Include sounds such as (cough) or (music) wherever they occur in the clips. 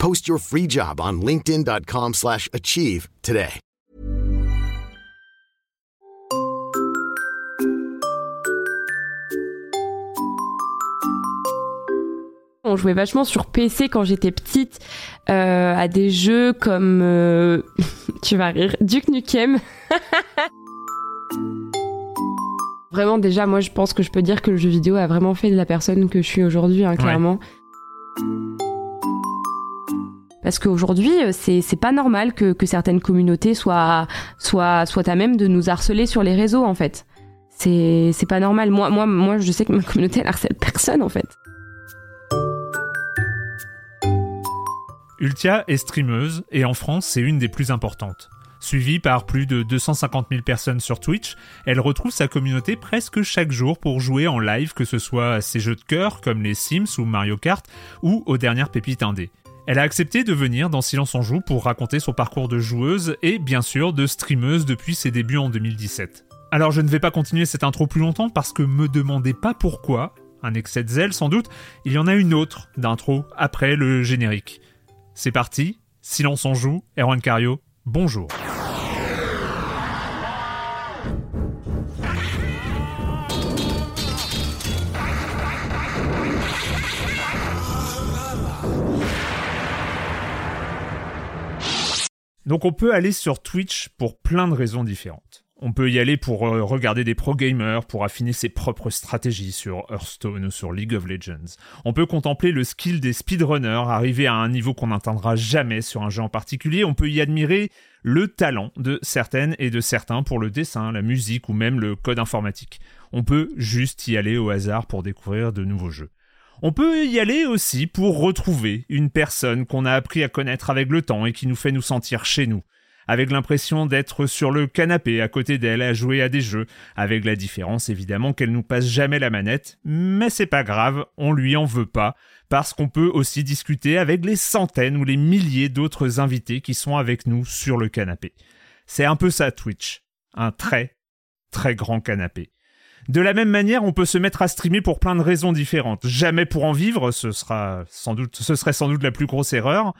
Post your free job on linkedin.com/achieve slash achieve today. On jouait vachement sur PC quand j'étais petite euh, à des jeux comme euh, (laughs) tu vas rire Duke Nukem. (laughs) vraiment déjà moi je pense que je peux dire que le jeu vidéo a vraiment fait de la personne que je suis aujourd'hui hein, clairement. Parce qu'aujourd'hui, euh, c'est pas normal que, certaines communautés soient, soient, soient à même de nous harceler sur les réseaux, en fait. C'est c'est pas normal. Moi, moi, moi, je sais que ma communauté, elle harcèle personne, en fait. Ultia est streameuse et en France, c'est une des plus importantes. Suivie par plus de 250 000 personnes sur Twitch, elle retrouve sa communauté presque chaque jour pour jouer en live, que ce soit à ses jeux de cœur comme les Sims ou Mario Kart ou aux dernières pépites indées. Elle a accepté de venir dans Silence en Joue pour raconter son parcours de joueuse et bien sûr de streameuse depuis ses débuts en 2017. Alors je ne vais pas continuer cette intro plus longtemps parce que me demandez pas pourquoi, un excès de zèle sans doute, il y en a une autre d'intro après le générique. C'est parti, Silence en Joue, Erwan Cario, bonjour. Donc on peut aller sur Twitch pour plein de raisons différentes. On peut y aller pour euh, regarder des pro gamers, pour affiner ses propres stratégies sur Hearthstone ou sur League of Legends. On peut contempler le skill des speedrunners, arriver à un niveau qu'on n'atteindra jamais sur un jeu en particulier. On peut y admirer le talent de certaines et de certains pour le dessin, la musique ou même le code informatique. On peut juste y aller au hasard pour découvrir de nouveaux jeux. On peut y aller aussi pour retrouver une personne qu'on a appris à connaître avec le temps et qui nous fait nous sentir chez nous, avec l'impression d'être sur le canapé à côté d'elle à jouer à des jeux, avec la différence évidemment qu'elle nous passe jamais la manette, mais c'est pas grave, on lui en veut pas, parce qu'on peut aussi discuter avec les centaines ou les milliers d'autres invités qui sont avec nous sur le canapé. C'est un peu ça Twitch, un très, très grand canapé. De la même manière, on peut se mettre à streamer pour plein de raisons différentes. Jamais pour en vivre, ce sera sans doute, serait sans doute la plus grosse erreur.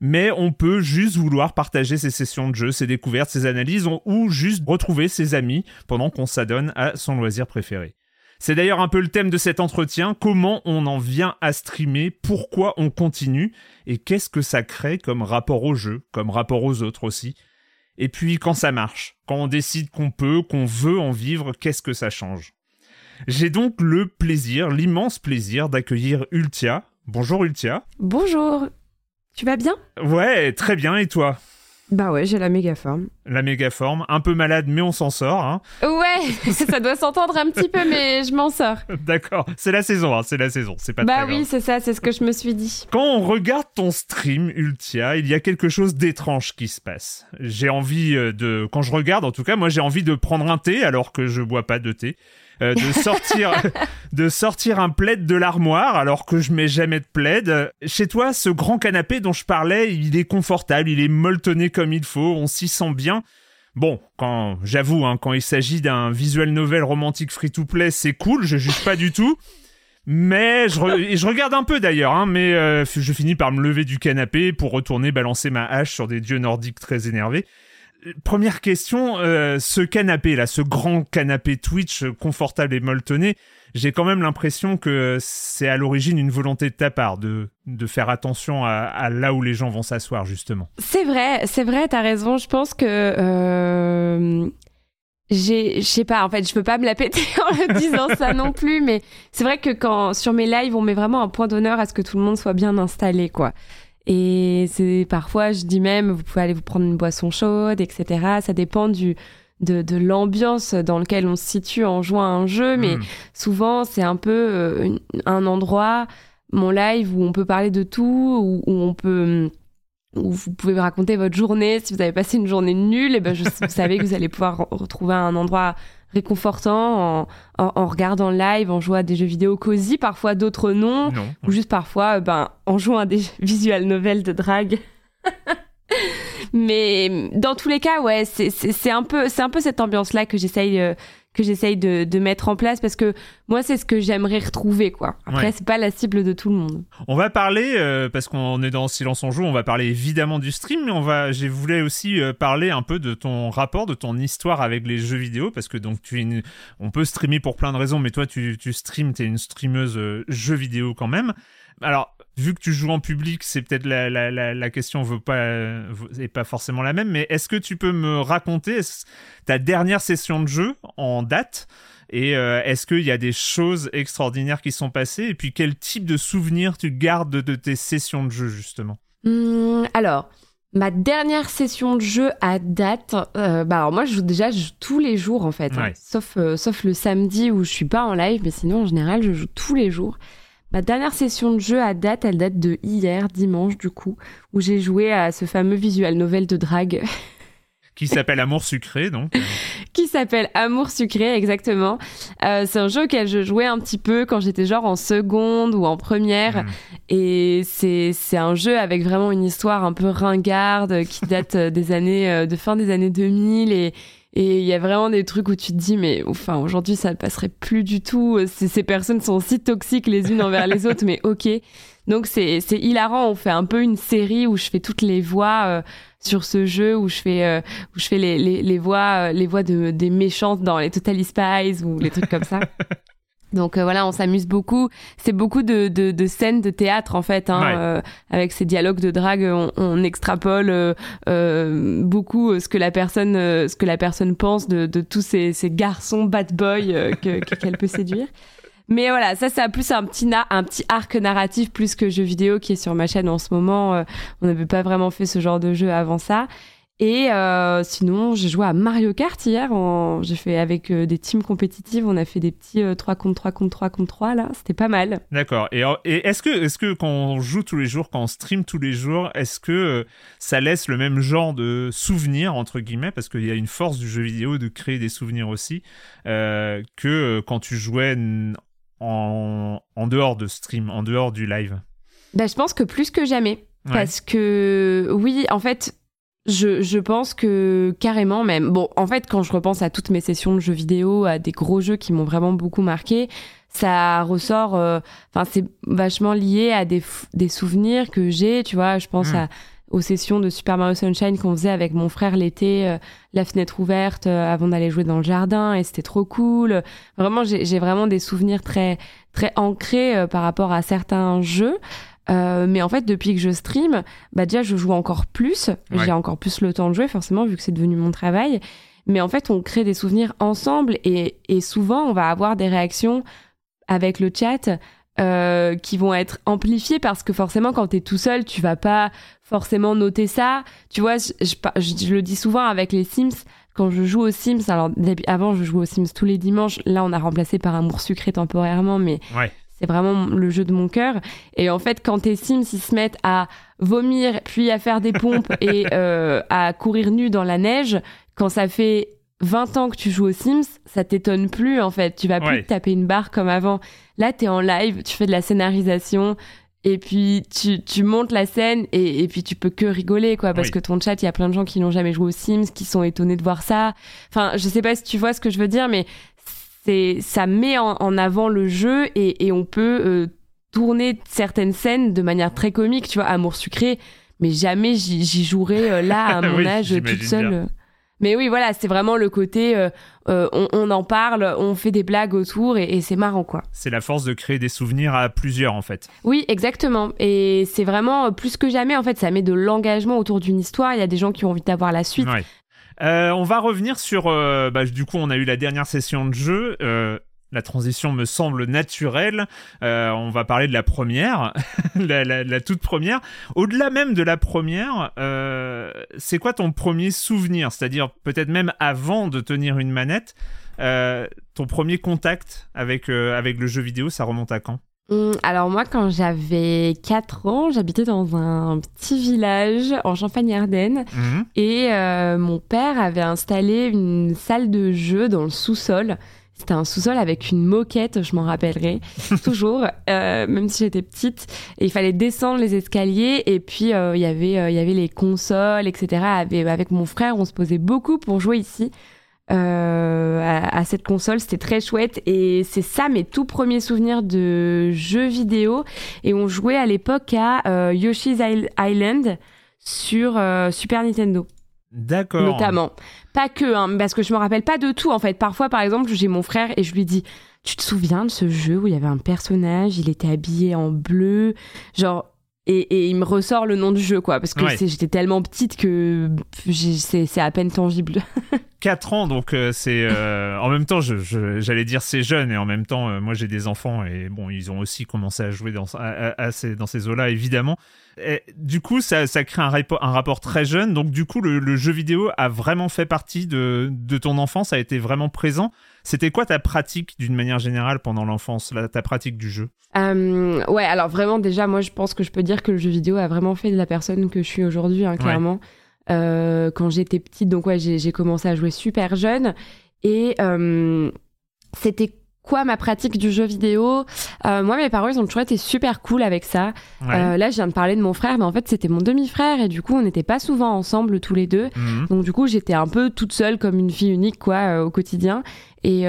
Mais on peut juste vouloir partager ses sessions de jeu, ses découvertes, ses analyses, ou juste retrouver ses amis pendant qu'on s'adonne à son loisir préféré. C'est d'ailleurs un peu le thème de cet entretien, comment on en vient à streamer, pourquoi on continue, et qu'est-ce que ça crée comme rapport au jeu, comme rapport aux autres aussi? Et puis quand ça marche, quand on décide qu'on peut, qu'on veut en vivre, qu'est-ce que ça change? J'ai donc le plaisir, l'immense plaisir d'accueillir Ultia. Bonjour Ultia. Bonjour. Tu vas bien? Ouais, très bien, et toi? Bah ouais, j'ai la méga forme. La méga forme, un peu malade mais on s'en sort. Hein. Ouais, (laughs) ça doit s'entendre un petit peu, mais je m'en sors. (laughs) D'accord, c'est la saison, hein, c'est la saison, c'est pas Bah très oui, c'est ça, c'est ce que je me suis dit. Quand on regarde ton stream Ultia, il y a quelque chose d'étrange qui se passe. J'ai envie euh, de, quand je regarde, en tout cas, moi j'ai envie de prendre un thé alors que je bois pas de thé. Euh, de sortir (laughs) de sortir un plaid de l'armoire alors que je mets jamais de plaid. Chez toi, ce grand canapé dont je parlais, il est confortable, il est molletonné comme il faut, on s'y sent bien. Bon, quand j'avoue, hein, quand il s'agit d'un visuel novel romantique free-to-play, c'est cool, je juge pas du tout. Mais je, je regarde un peu d'ailleurs, hein, mais euh, je finis par me lever du canapé pour retourner balancer ma hache sur des dieux nordiques très énervés. Première question, euh, ce canapé là, ce grand canapé Twitch confortable et molletonné, j'ai quand même l'impression que c'est à l'origine une volonté de ta part de, de faire attention à, là où les gens vont s'asseoir justement. C'est vrai, c'est vrai, t'as raison. Je pense que euh, j'ai, je sais pas, en fait, je peux pas me la péter (laughs) en le disant ça non plus, mais c'est vrai que quand sur mes lives, on met vraiment un point d'honneur à ce que tout le monde soit bien installé, quoi. Et c'est parfois, je dis même, vous pouvez aller vous prendre une boisson chaude, etc. Ça dépend du de, de l'ambiance dans lequel on se situe en jouant à un jeu, mais hmm. souvent c'est un peu euh, un endroit, mon live où on peut parler de tout, où, où on peut où vous pouvez raconter votre journée. Si vous avez passé une journée nulle, et eh ben je, vous savez que vous allez pouvoir retrouver un endroit réconfortant en, en, regardant live, en jouant à des jeux vidéo cosy, parfois d'autres non, ou juste parfois ben, en jouant à des (laughs) visual novels de drague. (laughs) Mais dans tous les cas, ouais, c'est un peu, c'est un peu cette ambiance-là que j'essaye, euh, que j'essaye de, de, mettre en place parce que moi, c'est ce que j'aimerais retrouver, quoi. Après, c'est pas la cible de tout le monde. On va parler euh, parce qu'on est dans Silence en joue. On va parler évidemment du stream, mais on va, j'ai voulu aussi euh, parler un peu de ton rapport, de ton histoire avec les jeux vidéo parce que donc tu es, on peut streamer pour plein de raisons, mais toi, tu, tu streams, t'es une streameuse jeux vidéo quand même. Alors, vu que tu joues en public, c'est peut-être la, la, la, question veut pas, est pas forcément la même, mais est-ce que tu peux me raconter ta dernière session de jeu en date et euh, est-ce qu'il y a des choses extraordinaires qui sont passées Et puis quel type de souvenirs tu gardes de, tes sessions de jeu justement? Mmh, Alors, ma dernière session de jeu à date, euh, bah alors moi je joue déjà je joue tous les jours en fait, hein. sauf, euh, sauf le samedi où je suis pas en live, mais sinon en général je joue tous les jours. Ma dernière session de jeu à date, elle date de hier, dimanche du coup, où j'ai joué à ce fameux visual novel de drague. (laughs) Qui s'appelle Amour sucré, donc. (laughs) qui s'appelle Amour sucré, exactement. Euh, c'est un jeu auquel je jouais un petit peu quand j'étais genre en seconde ou en première. Hmm. Et c'est, c'est un jeu avec vraiment une histoire un peu ringarde qui date des années, euh, de fin des années 2000 et, et il y a vraiment des trucs où tu te dis, mais enfin, aujourd'hui, ça ne passerait plus du tout. Ces, ces personnes sont si toxiques les unes envers les autres, mais ok. Donc c'est hilarant. On fait un peu une série où je fais toutes les voix euh, sur ce jeu, où je fais euh, où je fais les, les, les voix euh, les voix de des méchantes dans les Total Spies ou les trucs comme ça. (laughs) Donc euh, voilà, on s'amuse beaucoup. C'est beaucoup de, de, de, scènes de théâtre en fait, hein, euh, avec ces dialogues de drague, on, on extrapole euh, beaucoup ce que la personne, ce que la personne pense de, de tous ces, ces garçons bad boy (laughs) qu'elle peut séduire. Mais voilà, ça c'est plus un petit, un petit arc narratif plus que jeu vidéo qui est sur ma chaîne en ce moment. on n'avait pas vraiment fait ce genre de jeu avant ça. Et euh, sinon, j'ai joué à Mario Kart hier. J'ai fait avec euh, des teams compétitives. On a fait des petits 3 euh, contre 3 contre 3 contre 3 là. C'était pas mal. D'accord. Et, est-ce que, est que quand on joue tous les jours, quand on stream tous les jours, est-ce que ça laisse le même genre de souvenirs entre guillemets Parce qu'il y a une force du jeu vidéo de créer des souvenirs aussi que quand tu jouais en, en, dehors de stream, en dehors du live? Ben, je pense que plus que jamais. Parce que oui, en fait, je, je, pense que carrément même. Bon, en fait, quand je repense à toutes mes sessions de jeux vidéo, à des gros jeux qui m'ont vraiment beaucoup marqué, ça ressort. Euh, enfin, c'est vachement lié à des, des souvenirs que j'ai. Tu vois, je pense hmm. à aux sessions de Super Mario Sunshine qu'on faisait avec mon frère l'été, euh, la fenêtre ouverte euh, avant d'aller jouer dans le jardin, et c'était trop cool. Vraiment, j'ai vraiment des souvenirs très très ancrés par rapport à certains jeux. Euh, mais en fait, depuis que je stream, bah déjà, je joue encore plus. J'ai encore plus le temps de jouer, forcément, vu que c'est devenu mon travail. Mais en fait, on crée des souvenirs ensemble et, et souvent, on va avoir des réactions avec le chat euh, qui vont être amplifiées parce que forcément, quand tu es tout seul, tu vas pas forcément noter ça. Tu vois, je, je, le dis souvent avec les Sims. Quand je joue aux Sims, alors avant je jouais aux Sims tous les dimanches, là on a remplacé par Amour sucré temporairement, mais ouais c'est vraiment le jeu de mon cœur. Et en fait, quand tes Sims ils se mettent à vomir, puis à faire des pompes (laughs) et euh, à courir nu dans la neige, quand ça fait 20 ans que tu joues aux Sims, ça t'étonne plus en fait. Tu vas plus Ouais. te taper une barre comme avant. Là, t'es en live, tu fais de la scénarisation. Et puis tu, tu montes la scène et, et puis tu peux que rigoler quoi parce Oui. que ton chat il y a plein de gens qui n'ont jamais joué aux Sims qui sont étonnés de voir ça. Enfin je sais pas si tu vois ce que je veux dire mais c'est ça met en, en avant le jeu et, et on peut euh, tourner certaines scènes de manière très comique tu vois amour sucré mais jamais j'y jouerais euh, là à (laughs) mon Oui, âge toute seule. bien. Mais oui voilà c'est vraiment le côté euh, euh, on, on en parle on fait des blagues autour et, et c'est marrant quoi. C'est la force de créer des souvenirs à plusieurs en fait. Oui, exactement. Et c'est vraiment plus que jamais, en fait, ça met de l'engagement autour d'une histoire. Il y a des gens qui ont envie d'avoir la suite. Ouais. Euh, on va revenir sur. euh, bah, du coup, on a eu la dernière session de jeu. Euh, la transition me semble naturelle. On va parler de la première, (laughs) la, la- toute première. Au-delà même de la première, c'est quoi ton premier souvenir? C'est-à-dire peut-être même avant de tenir une manette, ton premier contact avec, avec le jeu vidéo, ça remonte à quand? Alors moi, quand j'avais 4 ans, j'habitais dans un petit village en Champagne-Ardenne. Mhm. Et euh, mon père avait installé une salle de jeu dans le sous-sol. C'était un sous-sol avec une moquette, je m'en rappellerai (laughs) toujours, euh, même si j'étais petite. Et il fallait descendre les escaliers et puis euh, il y avait euh, il y avait les consoles, etc. Avec, avec mon frère, on se posait beaucoup pour jouer ici. Euh, à, à cette console, c'était très chouette et c'est ça mes tout premiers souvenirs de jeux vidéo et on jouait à l'époque à euh, Yoshi's Island sur euh, Super Nintendo D'accord. notamment. Pas que, hein, parce que je me rappelle pas de tout en fait. Parfois, par exemple, j'ai mon frère et je lui dis Tu te souviens de ce jeu où il y avait un personnage, il était habillé en bleu, genre. Et, et il me ressort le nom du jeu, quoi, parce que Ouais. j'étais tellement petite que c'est à peine tangible. (laughs) 4 ans, donc euh, c'est euh, en même temps, je- je- j'allais dire c'est jeune et en même temps, euh, moi j'ai des enfants et bon, ils ont aussi commencé à jouer dans, à- à- à ces, dans ces eaux-là, évidemment. Et, du coup, ça, ça crée un, rapport- un rapport très jeune. Donc du coup, le, le jeu vidéo a vraiment fait partie de, de ton enfance, a été vraiment présent. C'était quoi ta pratique d'une manière générale pendant l'enfance, ta pratique du jeu? Ouais, alors vraiment, déjà, moi, je pense que je peux dire que le jeu vidéo a vraiment fait de la personne que je suis aujourd'hui, hein, clairement. Euh, quand j'étais petite, donc ouais, j'ai commencé à jouer super jeune. Et euh, c'était quoi ma pratique du jeu vidéo? Euh, Moi, mes parents, ils ont toujours été super cool avec ça. Ouais. Euh, là, je viens de parler de mon frère, mais en fait, c'était mon demi-frère. Et du coup, on n'était pas souvent ensemble tous les deux. Mhm. Donc du coup, j'étais un peu toute seule comme une fille unique quoi euh, au quotidien. Et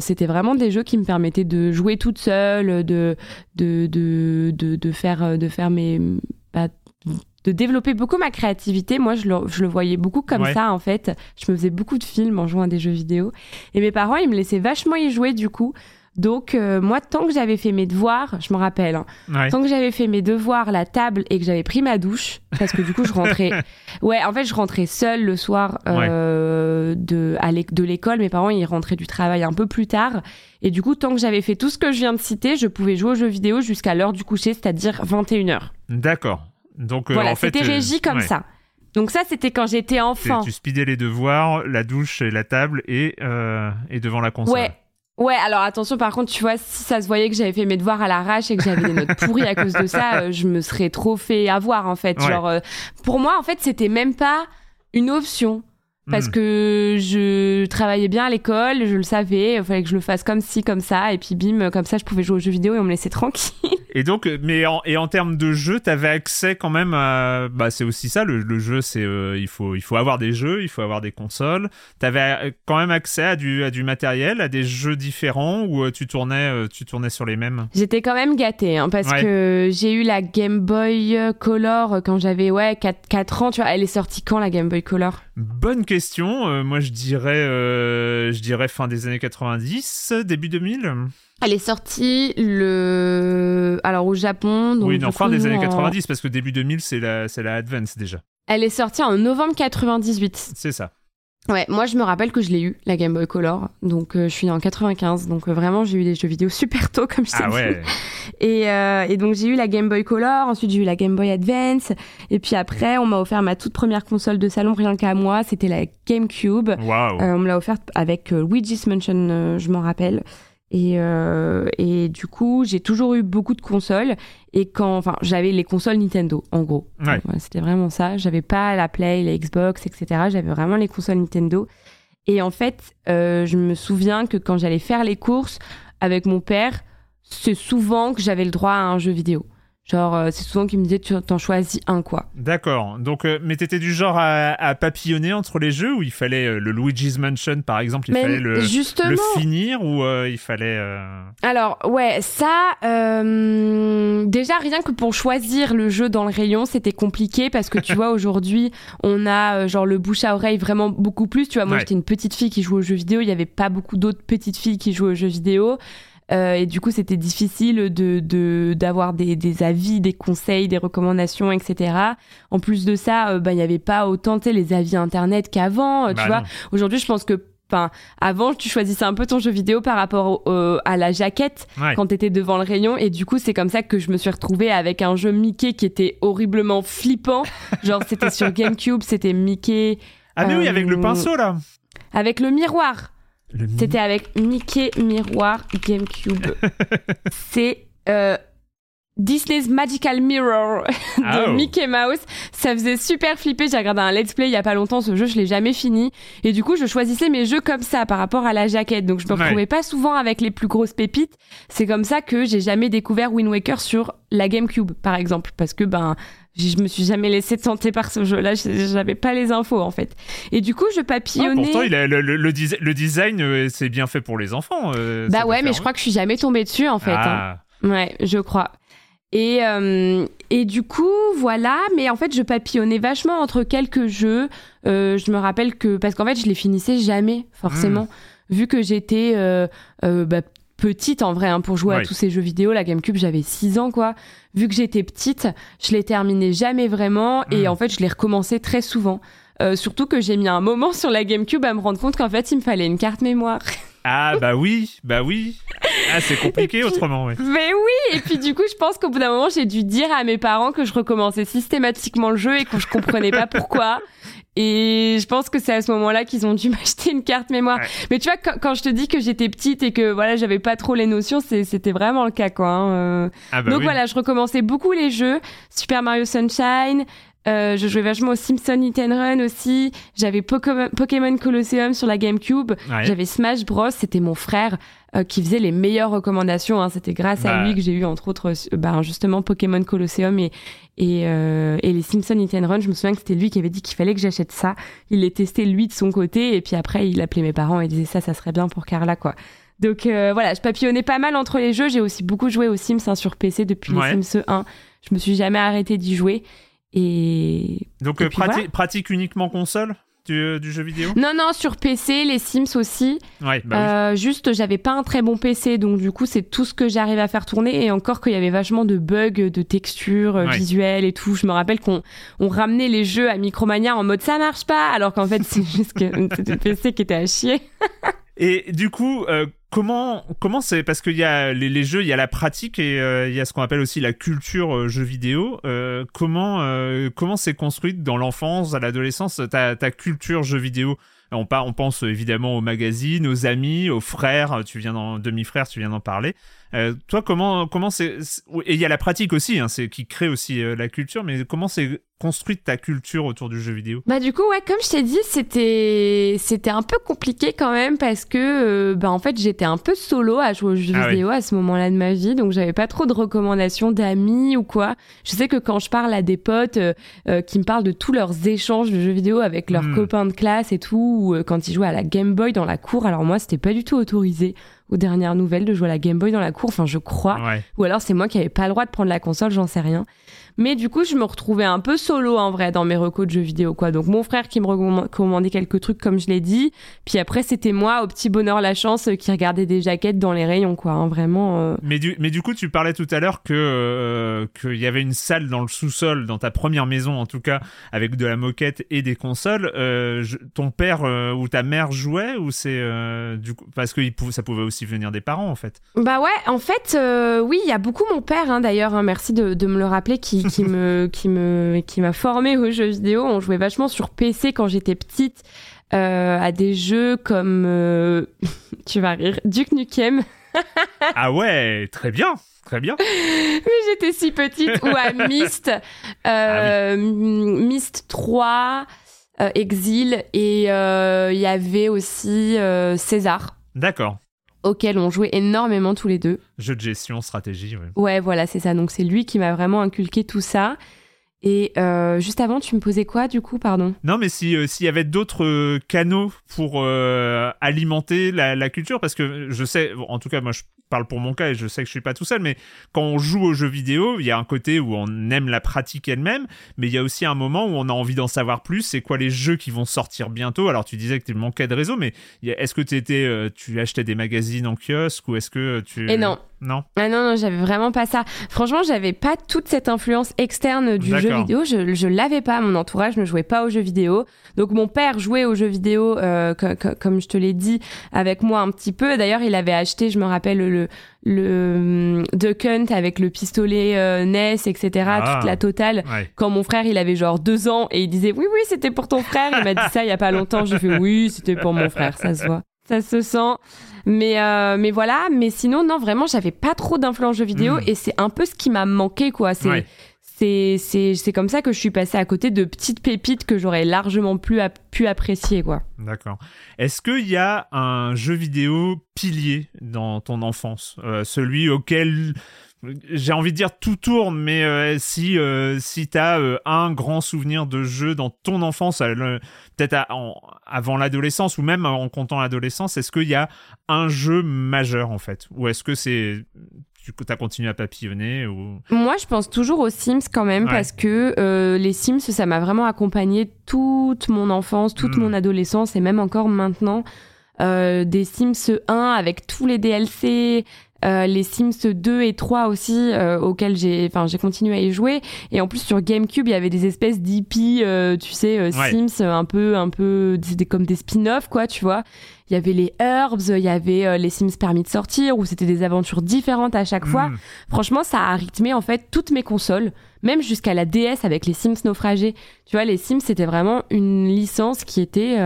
c'était vraiment des jeux qui me permettaient de jouer toute seule, de de de de, de faire de faire mes bah, de développer beaucoup ma créativité. Moi, je le, je le voyais beaucoup comme Ouais. ça en fait. Je me faisais beaucoup de films en jouant à des jeux vidéo. Et mes parents, ils me laissaient vachement y jouer du coup. Donc euh, moi, tant que j'avais fait mes devoirs, je me rappelle, hein, Ouais. Tant que j'avais fait mes devoirs, la table et que j'avais pris ma douche, parce que du coup je rentrais. (laughs) Ouais, en fait je rentrais seule le soir euh, de à de l'école. Mes parents ils rentraient du travail un peu plus tard. Et du coup tant que j'avais fait tout ce que je viens de citer, je pouvais jouer aux jeux vidéo jusqu'à l'heure du coucher, c'est-à-dire 21h. D'accord. Donc euh, voilà, en fait, c'était euh, régi comme ouais. ça. Donc ça c'était quand j'étais enfant. tu speedais les devoirs, la douche et la table et, euh, et devant la console. Ouais. Ouais, alors attention, par contre, tu vois, si ça se voyait que j'avais fait mes devoirs à l'arrache et que j'avais des notes (laughs) pourries à cause de ça, euh, je me serais trop fait avoir, en fait. Ouais. Genre, euh, pour moi, en fait, c'était même pas une option. Parce Hmm. que je travaillais bien à l'école, je le savais, il fallait que je le fasse comme ci, comme ça, et puis bim, comme ça, je pouvais jouer aux jeux vidéo et on me laissait tranquille. (laughs) Et donc, mais en, et en termes de jeu, t'avais accès quand même à. Bah, c'est aussi ça, le, le jeu, c'est. euh, il, faut, il faut avoir des jeux, il faut avoir des consoles. T'avais euh, quand même accès à du, à du matériel, à des jeux différents ou euh, tu, tournais, tu tournais sur les mêmes? J'étais quand même gâtée, hein, parce Ouais. que j'ai eu la Game Boy Color quand j'avais, ouais, 4, 4 ans, tu vois. Elle est sortie quand, la Game Boy Color? Bonne question. euh, moi, je dirais, euh, je dirais fin des années 90, début 2000. Elle est sortie le. Alors au Japon. Donc oui, non, fin des années en- 90, parce que début 2000, c'est la, c'est la Advance déjà. Elle est sortie en novembre 98. C'est ça. Ouais, moi je me rappelle que je l'ai eu, la Game Boy Color. Donc euh, je suis née en 95. Donc euh, vraiment, j'ai eu des jeux vidéo super tôt, comme je t'ai Ah dit. ouais. Et, euh, et donc j'ai eu la Game Boy Color, ensuite j'ai eu la Game Boy Advance. Et puis après, on m'a offert ma toute première console de salon, rien qu'à moi. C'était la GameCube. Waouh. Euh, on me l'a offerte avec Luigi's Mansion, je m'en rappelle. Et, euh, et du coup, j'ai toujours eu beaucoup de consoles. Et quand, enfin, j'avais les consoles Nintendo, en gros. Ouais. C'était vraiment ça. J'avais pas la Play, la Xbox, etc. J'avais vraiment les consoles Nintendo. Et en fait, euh, je me souviens que quand j'allais faire les courses avec mon père, c'est souvent que j'avais le droit à un jeu vidéo. Genre, euh, c'est souvent qu'il me disait, tu t'en choisis un, quoi. D'accord. Donc, euh, mais t'étais du genre à, à papillonner entre les jeux où il fallait euh, le Luigi's Mansion, par exemple, il Mais fallait le, justement. le finir ou euh, il fallait. euh, Alors, ouais, ça, euh, déjà, rien que pour choisir le jeu dans le rayon, c'était compliqué parce que tu (laughs) vois, aujourd'hui, on a euh, genre le bouche à oreille vraiment beaucoup plus. Tu vois, moi, Ouais. j'étais une petite fille qui jouait aux jeux vidéo, il n'y avait pas beaucoup d'autres petites filles qui jouaient aux jeux vidéo. Euh, et du coup, c'était difficile de de- d'avoir des, des avis, des conseils, des recommandations, etc. En plus de ça, euh, bah, il n'y avait pas autant, les avis internet qu'avant. euh, bah tu vois, non. aujourd'hui, je pense que Enfin, avant, tu choisissais un peu ton jeu vidéo par rapport au- au- à la jaquette Ouais. quand t'étais devant le rayon. Et du coup, c'est comme ça que je me suis retrouvée avec un jeu Mickey qui était horriblement flippant. (laughs) Genre, c'était sur GameCube, c'était Mickey Ah, mais oui, euh, avec le pinceau là. avec le miroir. C'était avec Mickey Miroir GameCube. (laughs) c'est euh, Disney's Magical Mirror (laughs) de Ah, oh. Mickey Mouse. Ça faisait super flipper. J'ai regardé un let's play il y a pas longtemps. Ce jeu, je l'ai jamais fini. Et du coup, je choisissais mes jeux comme ça par rapport à la jaquette. Donc, je me Ouais. retrouvais pas souvent avec les plus grosses pépites. C'est comme ça que j'ai jamais découvert Wind Waker sur la GameCube, par exemple, parce que ben je me suis jamais laissé tenter par ce jeu-là. J'avais pas les infos en fait. Et du coup, je Ah, papillonnais. pourtant, il a, le, le- le desi- le design, euh, c'est bien fait pour les enfants. euh, bah ouais, mais je crois que je suis jamais tombée dessus en fait. hein. Ah. Ouais, je crois. Et, euh, et du coup, voilà, mais en fait, je papillonnais vachement entre quelques jeux. Euh, je me rappelle que, parce qu'en fait, je les finissais jamais, forcément, Hmm. vu que j'étais euh, bah, petite en vrai, hein, pour jouer Ouais. à tous ces jeux vidéo. La GameCube, j'avais 6 ans, quoi. Vu que j'étais petite, je les terminais jamais vraiment, et Hmm. en fait, je les recommençais très souvent. Euh, surtout que j'ai mis un moment (laughs) sur la GameCube à me rendre compte qu'en fait, il me fallait une carte mémoire. (laughs) Ah, bah oui, bah oui. Ah, c'est compliqué puis- autrement, ouais. Mais oui, et puis du coup, je pense qu'au bout d'un moment, j'ai dû dire à mes parents que je recommençais systématiquement le jeu et que je comprenais pas pourquoi. Et je pense que c'est à ce moment-là qu'ils ont dû (laughs) m'acheter une carte mémoire. Ouais. Mais tu vois, quand, quand je te dis que j'étais petite et que voilà, j'avais pas trop les notions, c'était vraiment le cas, quoi. hein, euh. Ah, bah Donc oui. voilà, je recommençais beaucoup les jeux. Super Mario Sunshine. Euh, je jouais vachement au Simpson Hit and Run aussi. J'avais Pokémon, Colosseum sur la GameCube. Ouais. J'avais Smash Bros. C'était mon frère euh, qui faisait les meilleures recommandations. hein. C'était grâce Bah. à lui que j'ai eu entre autres euh, bah, justement Pokémon Colosseum et et, et les Simpson Hit and Run. Je me souviens que c'était lui qui avait dit qu'il fallait que j'achète ça. Il les testait lui de son côté et puis après il appelait mes parents et disait ça, ça serait bien pour Carla quoi. Donc voilà, je papillonnais pas mal entre les jeux. J'ai aussi beaucoup joué aux Sims hein, sur PC depuis Ouais. les Sims 1. Je me suis jamais arrêté d'y jouer. Et Donc, Et euh, puis prati- voilà. pratique uniquement console du, euh, du jeu vidéo? Non non sur PC les Sims aussi. Ouais, bah oui. Euh, juste, j'avais pas un très bon PC, donc du coup, c'est tout ce que j'arrive à faire tourner. Et encore qu'il y avait vachement de bugs, de textures Ouais. visuelles et tout. Je me rappelle qu'on on ramenait les jeux à Micromania en mode ça marche pas, alors qu'en fait, c'est juste que c'était le PC qui était à chier. Et du coup, euh, comment comment c'est parce qu'il y a les, jeux, il y a la pratique et euh, il y a ce qu'on appelle aussi la culture euh, jeu vidéo. Euh, comment comment c'est construite dans l'enfance, à l'adolescence, ta, ta culture jeu vidéo? On, on pense évidemment aux magazines, aux amis, aux frères. Tu viens d'en demi-frère, tu viens d'en parler. Euh, toi, comment comment c'est et il y a la pratique aussi, hein, c'est qui crée aussi euh, la culture. Mais comment c'est construite ta culture autour du jeu vidéo? Bah du coup ouais comme je t'ai dit c'était c'était un peu compliqué quand même parce que euh, bah en fait j'étais un peu solo à jouer aux jeux Ah oui. vidéo à ce moment-là de ma vie donc j'avais pas trop de recommandations d'amis ou quoi. Je sais que quand je parle à des potes qui me parlent de tous leurs échanges de jeux vidéo avec leurs Hmm. copains de classe et tout ou quand ils jouaient à la Game Boy dans la cour alors moi c'était pas du tout autorisé aux dernières nouvelles de jouer à la Game Boy dans la cour enfin je crois Ouais. ou alors c'est moi qui avais pas le droit de prendre la console, j'en sais rien. Mais du coup, je me retrouvais un peu solo en vrai dans mes recos de jeux vidéo quoi. Donc mon frère qui me recommand- recommandait quelques trucs comme je l'ai dit, puis après c'était moi au petit bonheur la chance euh, qui regardait des jaquettes dans les rayons quoi, hein, vraiment. euh. Mais du, mais du coup, tu parlais tout à l'heure que euh, qu'il y avait une salle dans le sous-sol, dans ta première maison en tout cas, avec de la moquette et des consoles. Euh, je- ton père ou ta mère jouait ou c'est du coup parce que ça pouvait aussi venir des parents en fait. Bah ouais, en fait, oui, il y a beaucoup mon père hein, d'ailleurs. hein, merci de, de me le rappeler, qui, qui me qui me qui m'a formé aux jeux vidéo. On jouait vachement sur PC quand j'étais petite. euh, à des jeux comme euh, (laughs) tu vas rire Duke Nukem ah ouais, très bien, très bien. (laughs) Mais j'étais si petite. Ou à (laughs) Myst. Euh, Myst 3. euh, Exil et il y avait aussi César. D'accord. Auquel on jouait énormément tous les deux. Jeu de gestion, stratégie, ouais. Ouais, voilà, c'est ça. Donc c'est lui qui m'a vraiment inculqué tout ça. Et euh, juste avant, tu me posais quoi du coup, pardon? Non, mais si s'il y avait d'autres euh, canaux pour euh, alimenter la, la, culture, parce que je sais, en tout cas, moi je parle pour mon cas et je sais que je suis pas tout seul, mais quand on joue aux jeux vidéo, il y a un côté où on aime la pratique elle-même, mais il y a aussi un moment où on a envie d'en savoir plus. C'est quoi les jeux qui vont sortir bientôt? Alors tu disais que tu manquais de réseau, mais est-ce que étais, tu achetais des magazines en kiosque ou est-ce que tu Et non. Non. Ah non, non, j'avais vraiment pas ça. Franchement, j'avais pas toute cette influence externe du jeu vidéo. Je, je l'avais pas. Mon entourage ne jouait pas aux jeux vidéo. Donc mon père jouait aux jeux vidéo, euh, comme je te l'ai dit, avec moi un petit peu. D'ailleurs, il avait acheté, je me rappelle, le, le Duck Hunt avec le pistolet euh, NES, etc., Ah. toute la totale. Ouais. Quand mon frère, il avait genre deux ans et il disait oui, oui, c'était pour ton frère. Il m'a dit ça il y a pas longtemps. J'ai fait oui, c'était pour mon frère. Ça se voit, ça se sent. Mais euh, mais voilà. Mais sinon, non, vraiment, j'avais pas trop d'influence jeux vidéo Mm. et c'est un peu ce qui m'a manqué, quoi. C'est Ouais. c'est comme ça que je suis passée à côté de petites pépites que j'aurais largement plus pu apprécier, quoi. D'accord. Est-ce qu'il y a un jeu vidéo pilier dans ton enfance? Euh, Celui auquel, j'ai envie de dire tout tourne, mais euh, si, euh, si tu as un grand souvenir de jeu dans ton enfance, peut-être avant l'adolescence ou même en comptant l'adolescence, est-ce qu'il y a un jeu majeur en fait? Ou est-ce que c'est... Tu as continué à papillonner ou... Moi, je pense toujours aux Sims quand même Ouais. parce que euh, les Sims, ça m'a vraiment accompagné toute mon enfance, toute Mm. mon adolescence et même encore maintenant. Euh, des Sims 1 avec tous les DLC, euh, les Sims 2 et 3 aussi euh, auxquels j'ai enfin j'ai continué à y jouer et en plus sur GameCube il y avait des espèces d'IP euh, tu sais euh, Ouais. Sims un peu un peu des, des- comme des spin-offs quoi tu vois il y avait les Herbs il y avait euh, les Sims permis de sortir où c'était des aventures différentes à chaque fois Hmm. Franchement, ça a rythmé en fait toutes mes consoles, même jusqu'à la DS avec les Sims naufragés. Tu vois, les Sims, c'était vraiment une licence qui était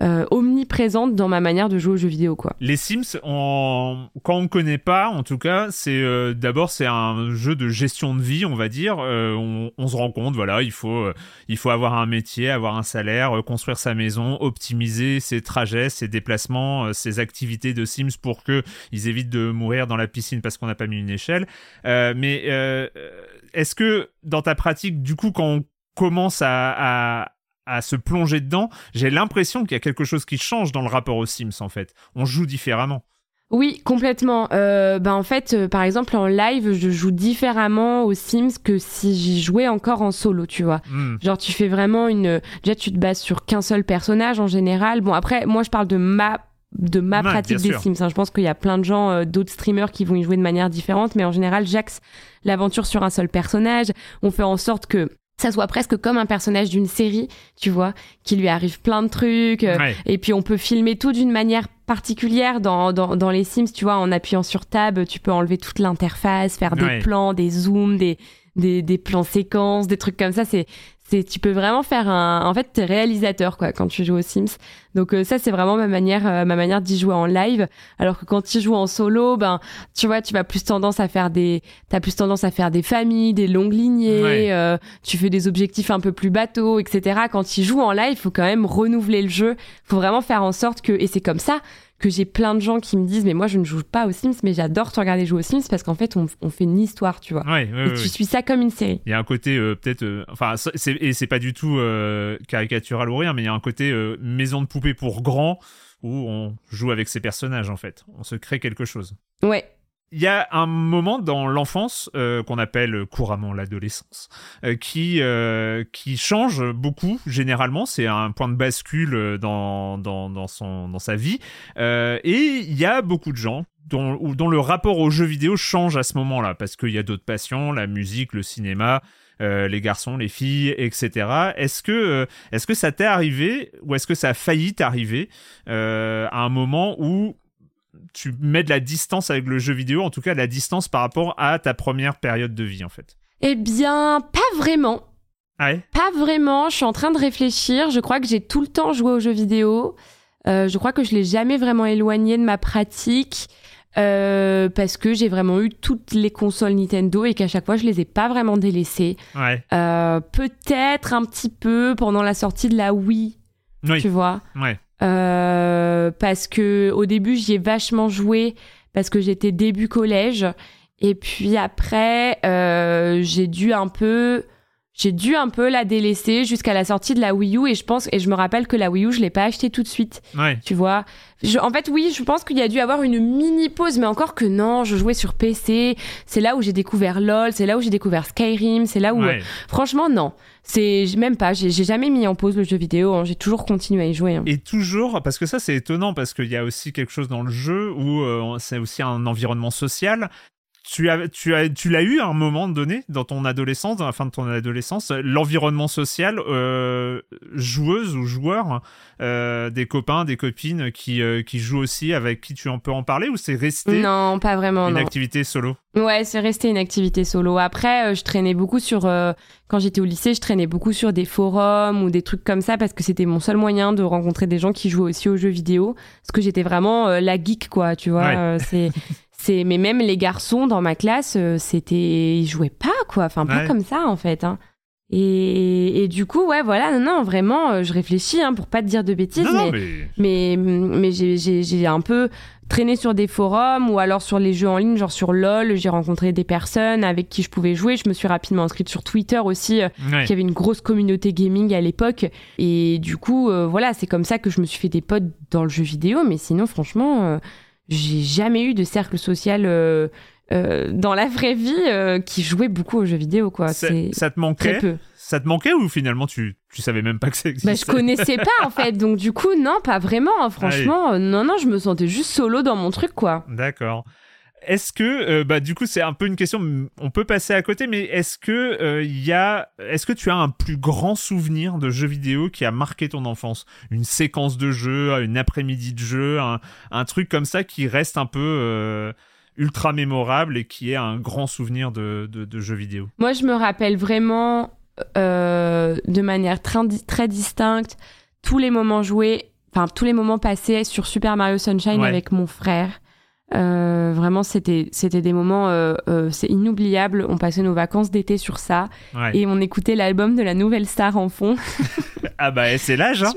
euh, omniprésente dans ma manière de jouer aux jeux vidéo, quoi. Les Sims, on- quand on ne connaît pas, en tout cas, c'est euh, d'abord c'est un jeu de gestion de vie, on va dire. Euh, on, on se rend compte, voilà, il faut euh, il faut avoir un métier, avoir un salaire, euh, construire sa maison, optimiser ses trajets, ses déplacements, euh, ses activités de Sims pour que ils évitent de mourir dans la piscine parce qu'on n'a pas mis une échelle. Mais est-ce que dans ta pratique, du coup, quand on commence à, à à se plonger dedans, j'ai l'impression qu'il y a quelque chose qui change dans le rapport aux Sims en fait. On joue différemment. Oui, complètement. Euh, ben en fait, euh, par exemple en live, je joue différemment aux Sims que si j'y jouais encore en solo, tu vois. Hmm. Genre tu fais vraiment une déjà tu te bases sur qu'un seul personnage en général. Bon après moi je parle de ma de ma Ouais, pratique des sûr. Sims. hein. Je pense qu'il y a plein de gens euh, d'autres streamers qui vont y jouer de manière différente mais en général j'axe l'aventure sur un seul personnage. On fait en sorte que ça soit presque comme un personnage d'une série, tu vois, qui lui arrive plein de trucs. euh, Ouais. et puis on peut filmer tout d'une manière particulière dans, dans, dans les Sims, tu vois, en appuyant sur Tab, tu peux enlever toute l'interface, faire des plans, des zooms, des, des, des plans séquences, des trucs comme ça. C'est, tu peux vraiment faire un, en fait, t'es réalisateur, quoi, quand tu joues aux Sims. Donc euh, ça, c'est vraiment ma manière, euh, ma manière d'y jouer en live. Alors que quand tu joues en solo, ben, tu vois, tu vas plus tendance à faire des, t'as plus tendance à faire des familles, des longues lignées, Ouais. euh, tu fais des objectifs un peu plus bateaux, etc. Quand tu joues en live, il faut quand même renouveler le jeu. faut vraiment faire en sorte que, et c'est comme ça que j'ai plein de gens qui me disent, mais moi je ne joue pas aux Sims, mais j'adore te regarder jouer aux Sims parce qu'en fait on, on fait une histoire, tu vois. Ouais, ouais, et ouais, tu suis ça comme une série. Il y a un côté euh, peut-être, euh, enfin, et c'est pas du tout euh, caricatural ou rien, mais il y a un côté euh, maison de poupée pour grands où on joue avec ses personnages en fait. On se crée quelque chose. Ouais. Il y a un moment dans l'enfance euh, qu'on appelle couramment l'adolescence euh, qui euh, qui change beaucoup généralement. C'est un point de bascule euh, dans dans dans son dans sa vie. Euh, et il y a beaucoup de gens dont, dont le rapport aux jeux vidéo change à ce moment-là parce qu'il y a d'autres passions la musique le cinéma euh, les garçons les filles etc est-ce que euh, est-ce que ça t'est arrivé ou est-ce que ça a failli t'arriver euh, à un moment où tu mets de la distance avec le jeu vidéo, en tout cas de la distance par rapport à ta première période de vie en fait. Eh bien, pas vraiment. Ah ouais? Pas vraiment. Je suis en train de réfléchir. Je crois que j'ai tout le temps joué aux jeux vidéo. Euh, je crois que je l'ai jamais vraiment éloigné de ma pratique. euh, parce que j'ai vraiment eu toutes les consoles Nintendo et qu'à chaque fois je les ai pas vraiment délaissées. Ouais. Euh, Peut-être un petit peu pendant la sortie de la Wii, Oui. tu vois. Ouais. Euh, parce que au début j'y ai vachement joué parce que j'étais début collège. Et puis après euh, j'ai dû un peu j'ai dû un peu la délaisser jusqu'à la sortie de la Wii U. Et je pense et je me rappelle que la Wii U je l'ai pas achetée tout de suite. Ouais. tu vois? Je- en fait oui je pense qu'il y a dû avoir une mini pause mais encore que non je jouais sur PC c'est là où j'ai découvert LOL c'est là où j'ai découvert Skyrim c'est là où Ouais. franchement non c'est même pas j'ai jamais mis en pause le jeu vidéo hein. j'ai toujours continué à y jouer hein. Et toujours, parce que ça c'est étonnant, parce qu'il y a aussi quelque chose dans le jeu où euh, c'est aussi un environnement social. Tu as, tu as, tu l'as eu à un moment donné dans ton adolescence, dans la fin de ton adolescence, l'environnement social, euh, joueuse ou joueur, euh, des copains, des copines qui, euh, qui jouent aussi, avec qui tu en peux en parler, ou c'est resté non pas vraiment une non activité solo? Ouais, c'est resté une activité solo. Après, euh, je traînais beaucoup sur. euh, quand j'étais au lycée, je traînais beaucoup sur des forums ou des trucs comme ça parce que c'était mon seul moyen de rencontrer des gens qui jouaient aussi aux jeux vidéo. Parce que j'étais vraiment euh, la geek, quoi, tu vois. Ouais. euh, c'est. (laughs) C'est, mais même les garçons dans ma classe, euh, c'était, ils jouaient pas quoi, enfin pas Ouais. comme ça en fait. Hein. Et, et du coup, ouais, voilà, non, non, vraiment, euh, je réfléchis hein, pour pas te dire de bêtises, Non, mais mais... mais, mais j'ai- j'ai j'ai un peu traîné sur des forums ou alors sur les jeux en ligne, genre sur LoL. J'ai rencontré des personnes avec qui je pouvais jouer. Je me suis rapidement inscrite sur Twitter aussi, euh, Ouais. qui avait une grosse communauté gaming à l'époque. Et du coup, euh, voilà, c'est comme ça que je me suis fait des potes dans le jeu vidéo. Mais sinon, franchement, euh, j'ai jamais eu de cercle social. euh, euh, dans la vraie vie, euh, qui jouait beaucoup aux jeux vidéo, quoi. Ça, te très manquait peu. Ça te manquait ou finalement tu, tu savais même pas que ça existait Bah, je connaissais pas en fait, donc du coup non, pas vraiment. hein. Franchement, euh, non, non, je me sentais juste solo dans mon truc quoi. D'accord. Est-ce que, euh, bah, du coup, c'est un peu une question. On peut passer à côté, mais est-ce que euh, il y a, est-ce que tu as un plus grand souvenir de jeu vidéo qui a marqué ton enfance? Une séquence de jeu, une après-midi de jeu, un, un truc comme ça qui reste un peu euh, ultra mémorable et qui est un grand souvenir de, de, de jeu vidéo? Moi, je me rappelle vraiment euh, de manière très, très distincte tous les moments joués, enfin tous les moments passés sur Super Mario Sunshine Ouais. avec mon frère. Euh, vraiment, c'était c'était des moments, euh, euh, c'est inoubliable. On passait nos vacances d'été sur ça Ouais. et on écoutait l'album de la Nouvelle Star en fond. (laughs) Ah bah c'est l'âge. Hein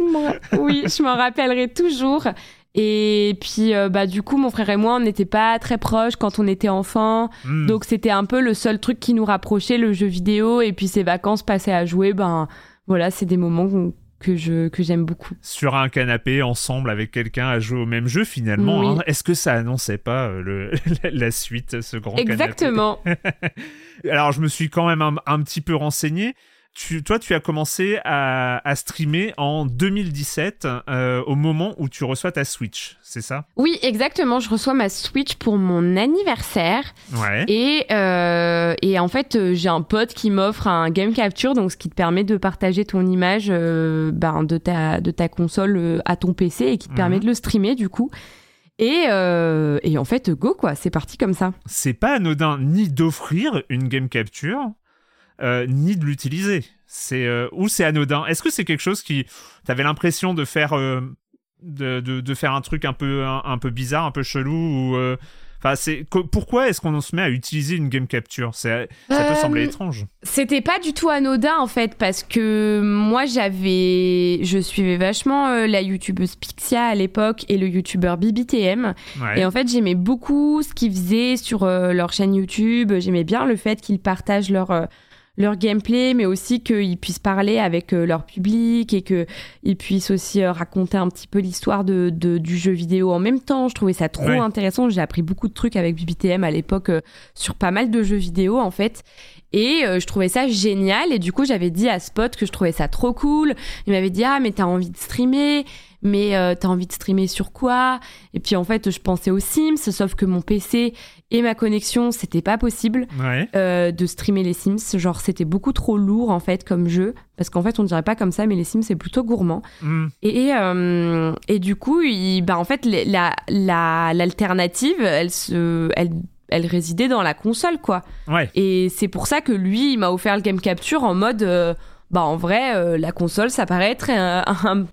Je oui, je m'en rappellerai toujours. Et puis, euh, bah, du coup, mon frère et moi, on n'était pas très proches quand on était enfant. Hmm. Donc, c'était un peu le seul truc qui nous rapprochait, le jeu vidéo. Et puis, ces vacances passées à jouer, ben, voilà, c'est des moments que je que j'aime beaucoup. sur un canapé ensemble avec quelqu'un à jouer au même jeu finalement. Oui. hein. Est-ce que ça annonçait pas euh, le, (laughs) la suite, ce grand canapé? Exactement. (laughs) Alors, je me suis quand même un, un petit peu renseigné. Tu, toi, tu as commencé à, à streamer en 2017, euh, au moment où tu reçois ta Switch, c'est ça? Oui, exactement. Je reçois ma Switch pour mon anniversaire. Ouais. Et, euh, et en fait, euh, j'ai un pote qui m'offre un game capture, donc ce qui te permet de partager ton image euh, ben, de, ta, de ta console à ton PC et qui te Mhm. permet de le streamer du coup. Et, euh, et en fait, go quoi, c'est parti comme ça. C'est pas anodin ni d'offrir une game capture, euh, ni de l'utiliser. C'est euh, ou c'est anodin. Est-ce que c'est quelque chose qui t'avais l'impression de faire euh, de, de, de faire un truc un peu un, un peu bizarre, un peu chelou ou Enfin, c'est pourquoi est-ce qu'on se met à utiliser une game capture? Ça peut sembler étrange. C'était pas du tout anodin en fait parce que moi j'avais, je suivais vachement la youtubeuse Pixia à l'époque et le youtubeur BBTM Ouais. et en fait j'aimais beaucoup ce qu'ils faisaient sur leur chaîne YouTube. J'aimais bien le fait qu'ils partagent leur leur gameplay, mais aussi qu'ils puissent parler avec euh, leur public et qu'ils puissent aussi euh, raconter un petit peu l'histoire de, de- du jeu vidéo en même temps. Je trouvais ça trop Ouais. intéressant. J'ai appris beaucoup de trucs avec BBTM à l'époque euh, sur pas mal de jeux vidéo en fait. Et je trouvais ça génial. Et du coup, j'avais dit à Spot que je trouvais ça trop cool. Il m'avait dit, ah, mais t'as envie de streamer. Mais euh, t'as envie de streamer sur quoi? Et puis en fait, je pensais aux Sims, sauf que mon PC et ma connexion, c'était pas possible Ouais. euh, de streamer les Sims. Genre, c'était beaucoup trop lourd en fait comme jeu. Parce qu'en fait, on dirait pas comme ça, mais les Sims, c'est plutôt gourmand. Hmm. Et, euh, et du coup, il, bah, en fait, les- la, la, l'alternative, elle, se, elle, elle résidait dans la console, quoi. Ouais. Et c'est pour ça que lui, il m'a offert le Game Capture en mode, euh, bah en vrai, euh, la console, ça paraît être un, un,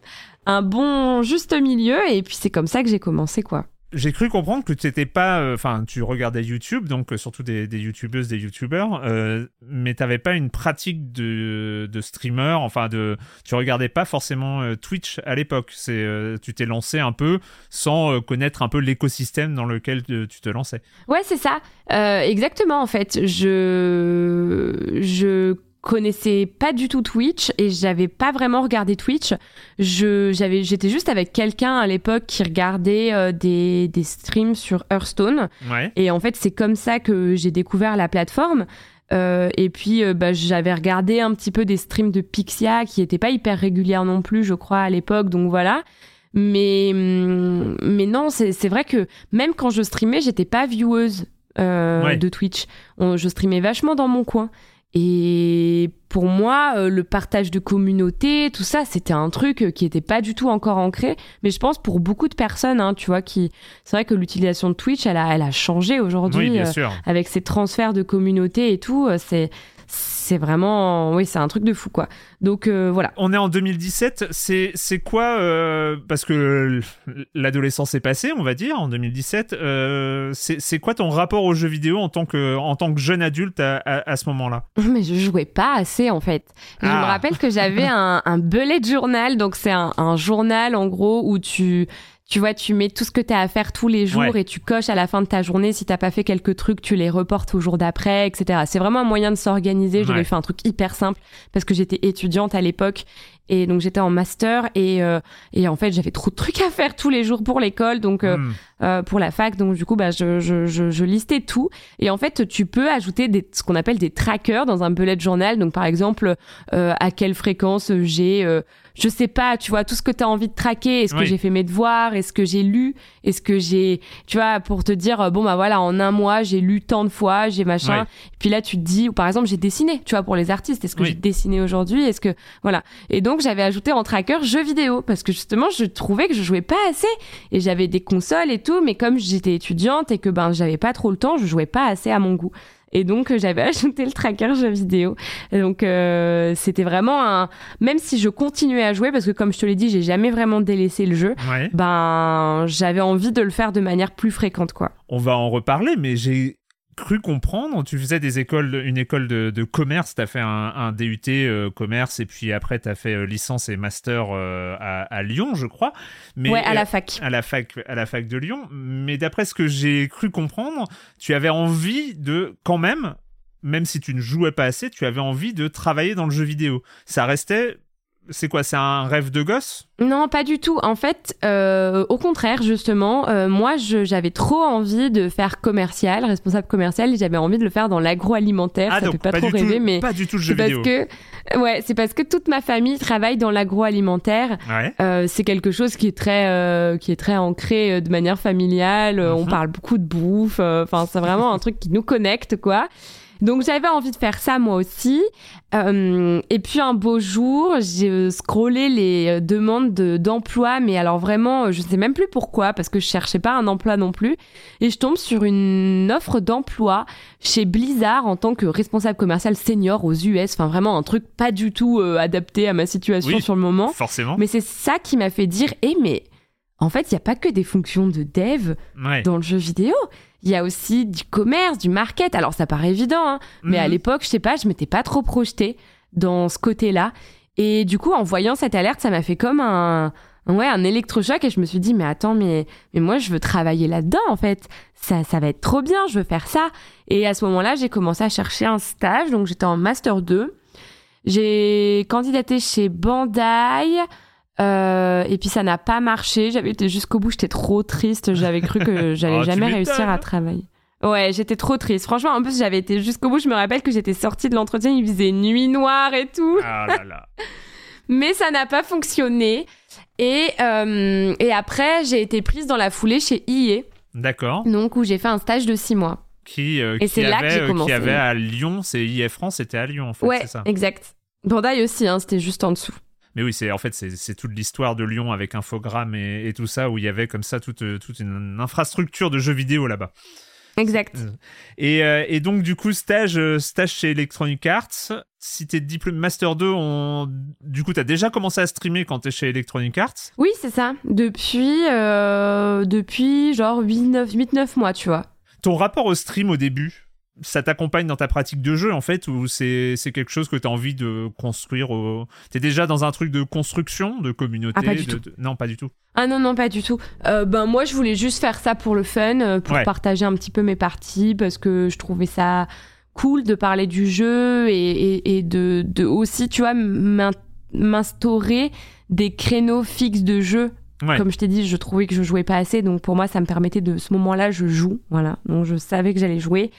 un bon juste milieu. Et puis c'est comme ça que j'ai commencé, quoi. j'ai cru comprendre que tu n'étais pas, euh, enfin, tu regardais YouTube, donc euh, surtout des, des YouTubeuses, des YouTubeurs, euh, mais t'avais pas une pratique de, de streamer, enfin, de, tu regardais pas forcément Twitch à l'époque. C'est, tu t'es lancé un peu sans connaître un peu l'écosystème dans lequel tu tu te lançais. Ouais, c'est ça. Exactement, en fait. Je, je connaissais pas du tout Twitch et j'avais pas vraiment regardé Twitch. Je, j'avais, j'étais juste avec quelqu'un à l'époque qui regardait euh, des, des streams sur Hearthstone. Ouais. Et en fait, c'est comme ça que j'ai découvert la plateforme. Euh, et puis, euh, bah, j'avais regardé un petit peu des streams de Pixia qui étaient pas hyper régulières non plus, je crois, à l'époque. Donc voilà. Mais, hum, mais non, c'est c'est vrai que même quand je streamais, j'étais pas vieweuse euh, Ouais. de Twitch. On- je streamais vachement dans mon coin. Et pour moi, euh, le partage de communauté, tout ça, c'était un truc euh, qui était pas du tout encore ancré. Mais je pense pour beaucoup de personnes, hein, tu vois, qui, c'est vrai que l'utilisation de Twitch, elle a, elle a changé aujourd'hui Oui, euh, avec ces transferts de communauté et tout. C'est, c'est vraiment, oui, c'est un truc de fou, quoi. Donc euh, voilà. On est en 2017, c'est c'est quoi euh, parce que l'adolescence est passée, on va dire en 2017. euh, c'est c'est quoi ton rapport aux jeux vidéo en tant que en tant que jeune adulte à, à, à ce moment-là? (laughs) Mais je jouais pas assez en fait. Je Ah. me rappelle que j'avais (laughs) un, un bullet journal, donc c'est un, un journal en gros où tu tu vois, tu mets tout ce que tu as à faire tous les jours Ouais. et tu coches à la fin de ta journée. Si t'as pas fait quelques trucs, tu les reportes au jour d'après, etc. C'est vraiment un moyen de s'organiser. J'avais Ouais. fait un truc hyper simple parce que j'étais étudiante à l'époque et donc j'étais en master et euh, et en fait j'avais trop de trucs à faire tous les jours pour l'école, donc euh, Hmm. euh, pour la fac. Donc du coup, bah, je, je, je, je listais tout. Et en fait, tu peux ajouter des, ce qu'on appelle des trackers dans un bullet journal. Donc par exemple, euh, à quelle fréquence j'ai, euh, je sais pas, tu vois, tout ce que tu as envie de traquer. Est-ce que j'ai fait mes devoirs? Est-ce que j'ai lu? Est-ce que j'ai, tu vois, pour te dire, euh, bon bah voilà, en un mois, j'ai lu tant de fois, j'ai machin. Ouais. Puis là, tu te dis, ou par exemple, j'ai dessiné, tu vois, pour les artistes. Est-ce que Oui. j'ai dessiné aujourd'hui? Est-ce que voilà. Et donc j'avais ajouté en tracker jeux vidéo parce que justement, je trouvais que je jouais pas assez et j'avais des consoles et tout, mais comme j'étais étudiante et que ben j'avais pas trop le temps, je jouais pas assez à mon goût. Et donc euh, j'avais (laughs) ajouté le tracker jeux vidéo. Et donc euh, c'était vraiment un même si je continuais à jouer parce que comme je te l'ai dit, j'ai jamais vraiment délaissé le jeu. Ouais. Ben j'avais envie de le faire de manière plus fréquente quoi. On va en reparler, mais j'ai cru comprendre. Tu faisais des écoles, une école de, de commerce. T'as fait un, un DUT euh, commerce et puis après t'as fait euh, licence et master euh, à, à Lyon, je crois. Mais ouais, à la fac. à la fac à la fac de Lyon mais d'après ce que j'ai cru comprendre tu avais envie de quand même même si tu ne jouais pas assez tu avais envie de travailler dans le jeu vidéo ça restait c'est quoi c'est un rêve de gosse? Non, pas du tout. En fait, euh, au contraire, justement, euh, moi, j'avais trop envie de faire commercial, responsable commercial, et j'avais envie de le faire dans l'agroalimentaire. ça donc fait pas, trop rêver, tout, mais pas du tout le jeu c'est parce vidéo que, ouais, c'est parce que toute ma famille travaille dans l'agroalimentaire. ouais Euh, c'est quelque chose qui est très, qui est très ancré de manière familiale. On Mhm. parle beaucoup de bouffe. Enfin, c'est vraiment un truc qui nous connecte, quoi. Donc j'avais envie de faire ça moi aussi. Euh, et puis un beau jour, j'ai euh, scrollé les euh, demandes de- d'emploi, mais alors vraiment, je sais même plus pourquoi, parce que je cherchais pas un emploi non plus. Et je tombe sur une offre d'emploi chez Blizzard en tant que responsable commercial senior aux US. Enfin vraiment un truc pas du tout euh, adapté à ma situation Oui. sur le moment. forcément Mais c'est ça qui m'a fait dire, eh mais en fait, il n'y a pas que des fonctions de dev ouais dans le jeu vidéo. Il y a aussi du commerce, du market. Alors ça paraît évident, hein, mais à Mhm. l'époque, je sais pas, je m'étais pas trop projetée dans ce côté-là. Et du coup, en voyant cette alerte, ça m'a fait comme un, ouais, un électrochoc et je me suis dit, mais attends, mais, mais moi, je veux travailler là-dedans, en fait. Ça, ça va être trop bien, je veux faire ça. Et à ce moment-là, j'ai commencé à chercher un stage, donc j'étais en master 2. J'ai candidaté chez Bandai. Euh, et puis ça n'a pas marché. J'avais été jusqu'au bout. J'étais trop triste. J'avais cru que (laughs) j'allais Oh, tu jamais réussir à travailler. Ouais, j'étais trop triste. Franchement, en plus, j'avais été jusqu'au bout. Je me rappelle que j'étais sortie de l'entretien. Il faisait nuit noire et tout. ah là là (laughs) Mais ça n'a pas fonctionné. Et, euh, et après, j'ai été prise dans la foulée chez IE, d'accord donc où j'ai fait un stage de six mois. qui euh, Et qui c'est là que j'ai euh, qui commencé. avait à Lyon c'est IF France c'était à Lyon en fait ouais, c'est ça exact. Bandai aussi, hein, c'était juste en dessous. Mais oui, c'est en fait c'est toute l'histoire de Lyon avec Infogrames et, et tout ça où il y avait comme ça toute toute une infrastructure de jeux vidéo là-bas. Exact. Et, euh, et donc, du coup, stage, euh, stage chez Electronic Arts. Si t'es diplôme Master 2, on... du coup, t'as déjà commencé à streamer quand t'es chez Electronic Arts? Oui, c'est ça. Depuis, euh, depuis genre 8-9 mois, tu vois. Ton rapport au stream au début, ça t'accompagne dans ta pratique de jeu en fait ou c'est quelque chose que tu as envie de construire au... T'es déjà dans un truc de construction, de communauté Ah, pas du de- tout. de- Non, pas du tout. Ah non, non, pas du tout. Euh, ben moi, je voulais juste faire ça pour le fun, euh, pour Ouais. partager un petit peu mes parties, parce que je trouvais ça cool de parler du jeu et, et, et de, de aussi, tu vois, m'in- m'instaurer des créneaux fixes de jeu. Ouais. Comme je t'ai dit, je trouvais que je jouais pas assez, donc pour moi, ça me permettait de ce moment-là, je joue, voilà. Donc je savais que j'allais jouer.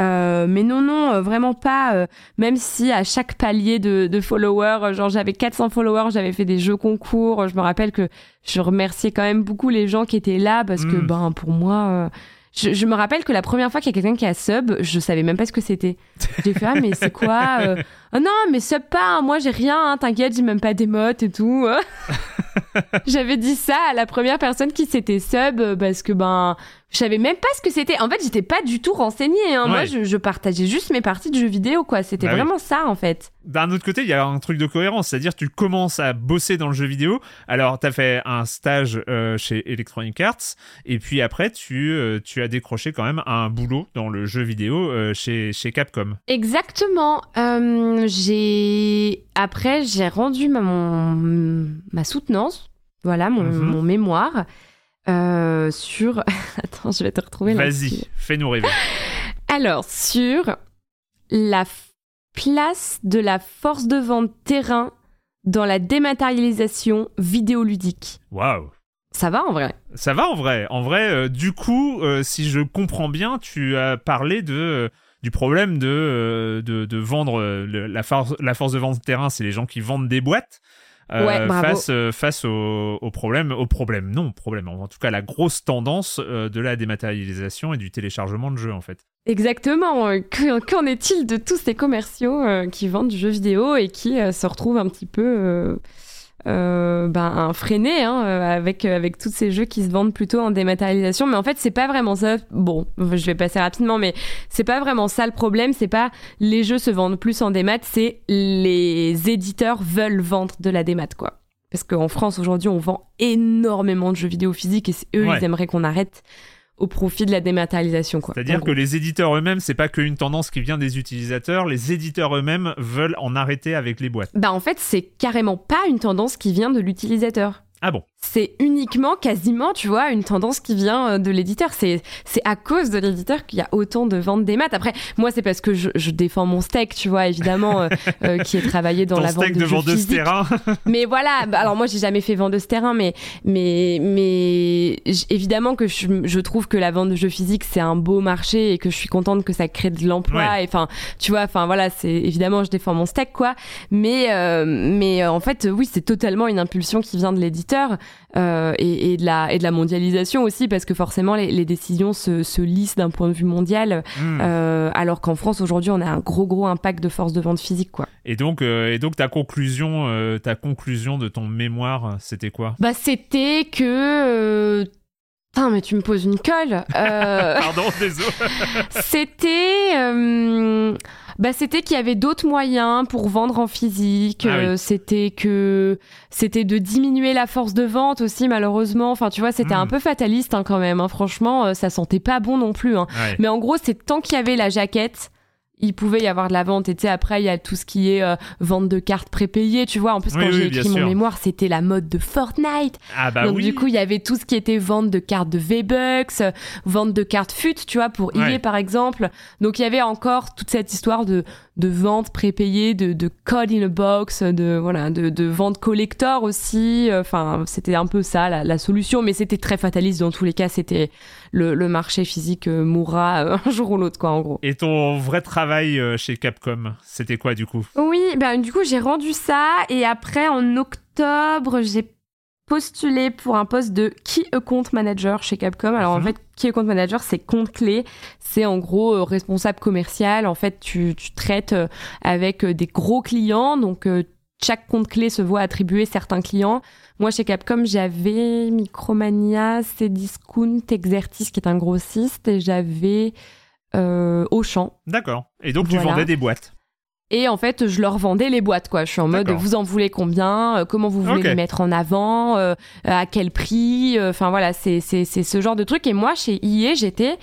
Euh, mais non, non, euh, vraiment pas. euh, même si à chaque palier de, de followers, euh, genre j'avais 400 followers, j'avais fait des jeux concours. Je me rappelle que je remerciais quand même beaucoup les gens qui étaient là parce que, Mm. ben, pour moi, euh, je, je me rappelle que la première fois qu'il y a quelqu'un qui a sub, je savais même pas ce que c'était. J'ai fait, ah, mais c'est (laughs) quoi euh, Ah non, mais sub pas, hein, moi j'ai rien, hein, t'inquiète, j'ai même pas d'émote et tout. (laughs) J'avais dit ça à la première personne qui s'était sub parce que ben je savais même pas ce que c'était. En fait, j'étais pas du tout renseignée. Hein. Moi, je, je partageais juste mes parties de jeux vidéo, quoi. C'était Bah oui. vraiment ça, en fait. D'un autre côté, il y a un truc de cohérence, c'est-à-dire tu commences à bosser dans le jeu vidéo. Alors, t'as fait un stage euh, chez Electronic Arts, et puis après, tu, euh, tu as décroché quand même un boulot dans le jeu vidéo euh, chez, chez Capcom. Exactement. J'ai après j'ai rendu ma, mon, ma soutenance, voilà mon, Mhm. mon mémoire euh, sur. (laughs) Attends, je vais te retrouver là. Vas-y, fais-nous rêver. Alors sur la place de la force de vente terrain dans la dématérialisation vidéoludique. Waouh Ça va en vrai? Ça va en vrai. En vrai, euh, du coup, euh, si je comprends bien, tu as parlé de euh, du problème de de, de vendre le- la force la force de vente terrain, c'est les gens qui vendent des boîtes. Euh, Ouais, face euh, face au, au problème au problème non problème en tout cas la grosse tendance euh, de la dématérialisation et du téléchargement de jeux en fait Exactement. Que- Qu'en est-il de tous ces commerciaux qui vendent du jeu vidéo et qui se retrouvent un petit peu euh, euh, ben, freinés hein, euh, avec, avec tous ces jeux qui se vendent plutôt en dématérialisation Mais en fait, c'est pas vraiment ça. Bon, je vais passer rapidement, mais c'est pas vraiment ça le problème. C'est pas les jeux se vendent plus en démat, c'est les éditeurs veulent vendre de la démat, quoi. Parce qu'en France, aujourd'hui, on vend énormément de jeux vidéo physiques et c'est eux, Ouais. ils aimeraient qu'on arrête au profit de la dématérialisation, c'est-à-dire que les éditeurs eux-mêmes c'est pas qu'une tendance qui vient des utilisateurs. Les éditeurs eux-mêmes veulent en arrêter avec les boîtes. Bah en fait, c'est carrément pas une tendance qui vient de l'utilisateur. ah bon? C'est uniquement, quasiment, tu vois, une tendance qui vient euh, de l'éditeur. C'est c'est à cause de l'éditeur qu'il y a autant de ventes des maths. Après, moi, c'est parce que je, je défends mon steak, tu vois, évidemment, euh, euh, (laughs) qui est travaillé dans ton la vente steak de, de vendeuse terrain (laughs) Mais voilà, bah, alors moi j'ai jamais fait vendeuse terrain, mais mais mais évidemment que je, je trouve que la vente de jeux physiques c'est un beau marché et que je suis contente que ça crée de l'emploi. Ouais. Et enfin, tu vois, enfin voilà, c'est évidemment je défends mon steak quoi. Mais euh, mais euh, en fait oui c'est totalement une impulsion qui vient de l'éditeur euh, et, et de la et de la mondialisation aussi parce que forcément les, les décisions se, se lissent d'un point de vue mondial Hmm. euh, alors qu'en France aujourd'hui on a un gros gros impact de force de vente physique quoi. Et donc, euh, et donc ta conclusion, ta conclusion de ton mémoire, c'était quoi? Bah, c'était que. Putain, mais tu me poses une colle. (laughs) Pardon, désolé. (laughs) c'était. Bah, c'était qu'il y avait d'autres moyens pour vendre en physique. Ah oui. euh, C'était que c'était de diminuer la force de vente aussi, malheureusement. Enfin, tu vois, c'était Hmm. un peu fataliste hein, quand même. hein. Franchement, euh, ça sentait pas bon non plus. hein. Ouais. Mais en gros, c'est tant qu'il y avait la jaquette, il pouvait y avoir de la vente. Et tu sais, après, il y a tout ce qui est euh, vente de cartes prépayées. Tu vois, en plus, quand oui, j'ai écrit mon sûr. mémoire, c'était la mode de Fortnite. Ah bah Donc oui. du coup, il y avait tout ce qui était vente de cartes de V-Bucks, euh, vente de cartes FUT, tu vois, pour Ouais. EA par exemple. Donc il y avait encore toute cette histoire de, de vente prépayée, de, de code in a box, de voilà, de, de vente collector aussi. Enfin, c'était un peu ça la, la solution, mais c'était très fataliste dans tous les cas. C'était le, le marché physique euh, mourra euh, (laughs) un jour ou l'autre, quoi, en gros. Et ton vrai travail euh, chez Capcom, c'était quoi du coup? Oui, ben du coup j'ai rendu ça et après en octobre j'ai postulé pour un poste de Key Account Manager chez Capcom. Alors en Mhm. fait Key Account Manager c'est compte clé, c'est en gros euh, responsable commercial. En fait tu, tu traites euh, avec euh, des gros clients donc euh, chaque compte clé se voit attribuer certains clients. Moi, chez Capcom, j'avais Micromania, Cdiscount, Exertis, qui est un grossiste, et j'avais euh, Auchan. D'accord. Et donc, tu vendais des boîtes. Et en fait, je leur vendais les boîtes, quoi. Je suis en mode, vous en voulez combien? Euh, Comment vous voulez les mettre en avant? Euh, À quel prix? Enfin voilà, c'est ce genre de truc. Et moi, chez IE, j'étais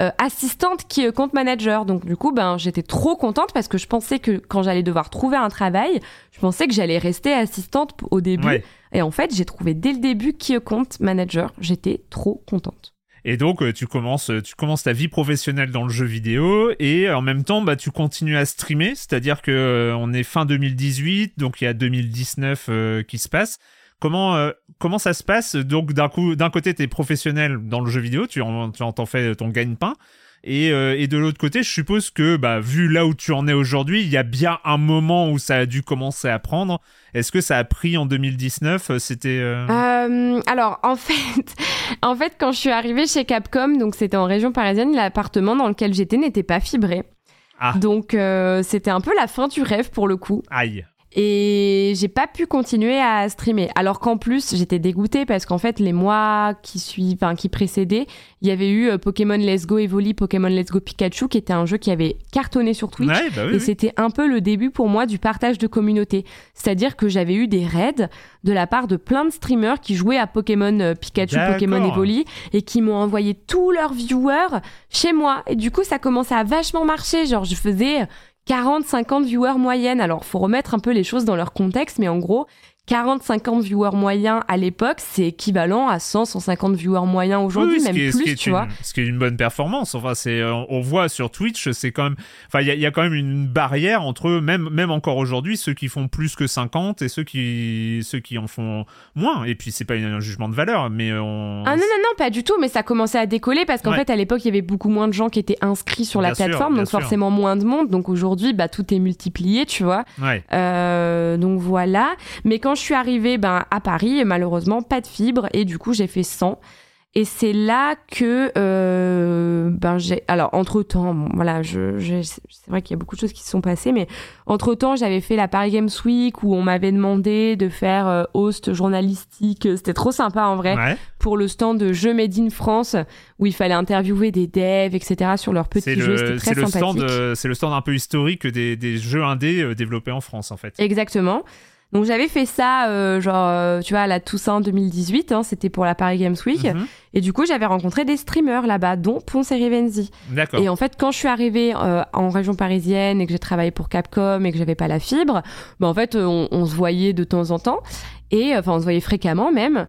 euh, assistante qui compte manager. Donc du coup, ben j'étais trop contente parce que je pensais que quand j'allais devoir trouver un travail, je pensais que j'allais rester assistante au début. Ouais. Et en fait, j'ai trouvé dès le début qui compte manager. J'étais trop contente. Et donc, euh, tu commences, tu commences ta vie professionnelle dans le jeu vidéo et en même temps, bah, tu continues à streamer. C'est-à-dire que euh, on est fin 2018, donc il y a 2019 euh, qui se passe. Comment, euh, comment ça se passe? Donc, d'un coup, d'un côté, tu es professionnel dans le jeu vidéo, tu en, tu en t'en fais ton gagne-pain. Et, euh, et de l'autre côté, je suppose que, bah, vu là où tu en es aujourd'hui, il y a bien un moment où ça a dû commencer à prendre. Est-ce que ça a pris en 2019 euh, C'était. euh, alors en fait, (laughs) en fait, quand je suis arrivée chez Capcom, donc c'était en région parisienne, l'appartement dans lequel j'étais n'était pas fibré. Ah. Donc c'était un peu la fin du rêve pour le coup. Aïe. Et j'ai pas pu continuer à streamer. Alors qu'en plus, j'étais dégoûtée parce qu'en fait, les mois qui suivent, enfin, qui précédaient, il y avait eu euh, Pokémon Let's Go Evoli, Pokémon Let's Go Pikachu, qui était un jeu qui avait cartonné sur Twitch. Ouais, bah oui, Et oui. c'était un peu le début pour moi du partage de communauté. C'est-à-dire que j'avais eu des raids de la part de plein de streamers qui jouaient à Pokémon euh, Pikachu. Pokémon Evoli et qui m'ont envoyé tous leurs viewers chez moi. Et du coup, ça commençait à vachement marcher. Genre, je faisais 40, 50 viewers moyennes. Alors, faut remettre un peu les choses dans leur contexte, mais en gros, 40, 50 viewers moyens à l'époque, c'est équivalent à 100, 150 viewers moyens aujourd'hui, Oui, même est- plus, tu une- vois. Ce qui est une bonne performance. Enfin, c'est, euh, on voit sur Twitch, c'est quand même, enfin, il y, a- il y a quand même une barrière entre eux, même, même encore aujourd'hui, ceux qui font plus que 50 et ceux qui, ceux qui en font moins. Et puis, c'est pas un jugement de valeur, mais on. Ah non, non, non, pas du tout, mais ça commençait à décoller parce qu'en Ouais. fait, à l'époque, il y avait beaucoup moins de gens qui étaient inscrits sur la sûr, plateforme, donc sûr. forcément moins de monde. Donc aujourd'hui, bah, tout est multiplié, tu vois. Ouais. Euh, donc voilà. Mais quand je suis arrivée ben, à Paris, malheureusement, pas de fibre et du coup, j'ai fait 100. Et c'est là que, euh, ben j'ai, alors entre temps, bon, voilà, je, je- c'est vrai qu'il y a beaucoup de choses qui se sont passées, mais entre temps, j'avais fait la Paris Games Week où on m'avait demandé de faire euh, host journalistique. C'était trop sympa en vrai Ouais. pour le stand de Jeux Made in France où il fallait interviewer des devs, etc. sur leurs petits jeux. C'était très c'est le sympathique. stand, euh, c'est le stand un peu historique des, des jeux indés développés en France, en fait. Exactement. Donc j'avais fait ça, euh, genre, euh, tu vois, à la Toussaint 2018, hein, c'était pour la Paris Games Week. Mhm. Et du coup, j'avais rencontré des streamers là-bas, dont Ponce et Rivenzi. Et en fait, quand je suis arrivée euh, en région parisienne et que j'ai travaillé pour Capcom et que j'avais pas la fibre, bah, en fait, euh, on, on se voyait de temps en temps. Et enfin, on se voyait fréquemment même.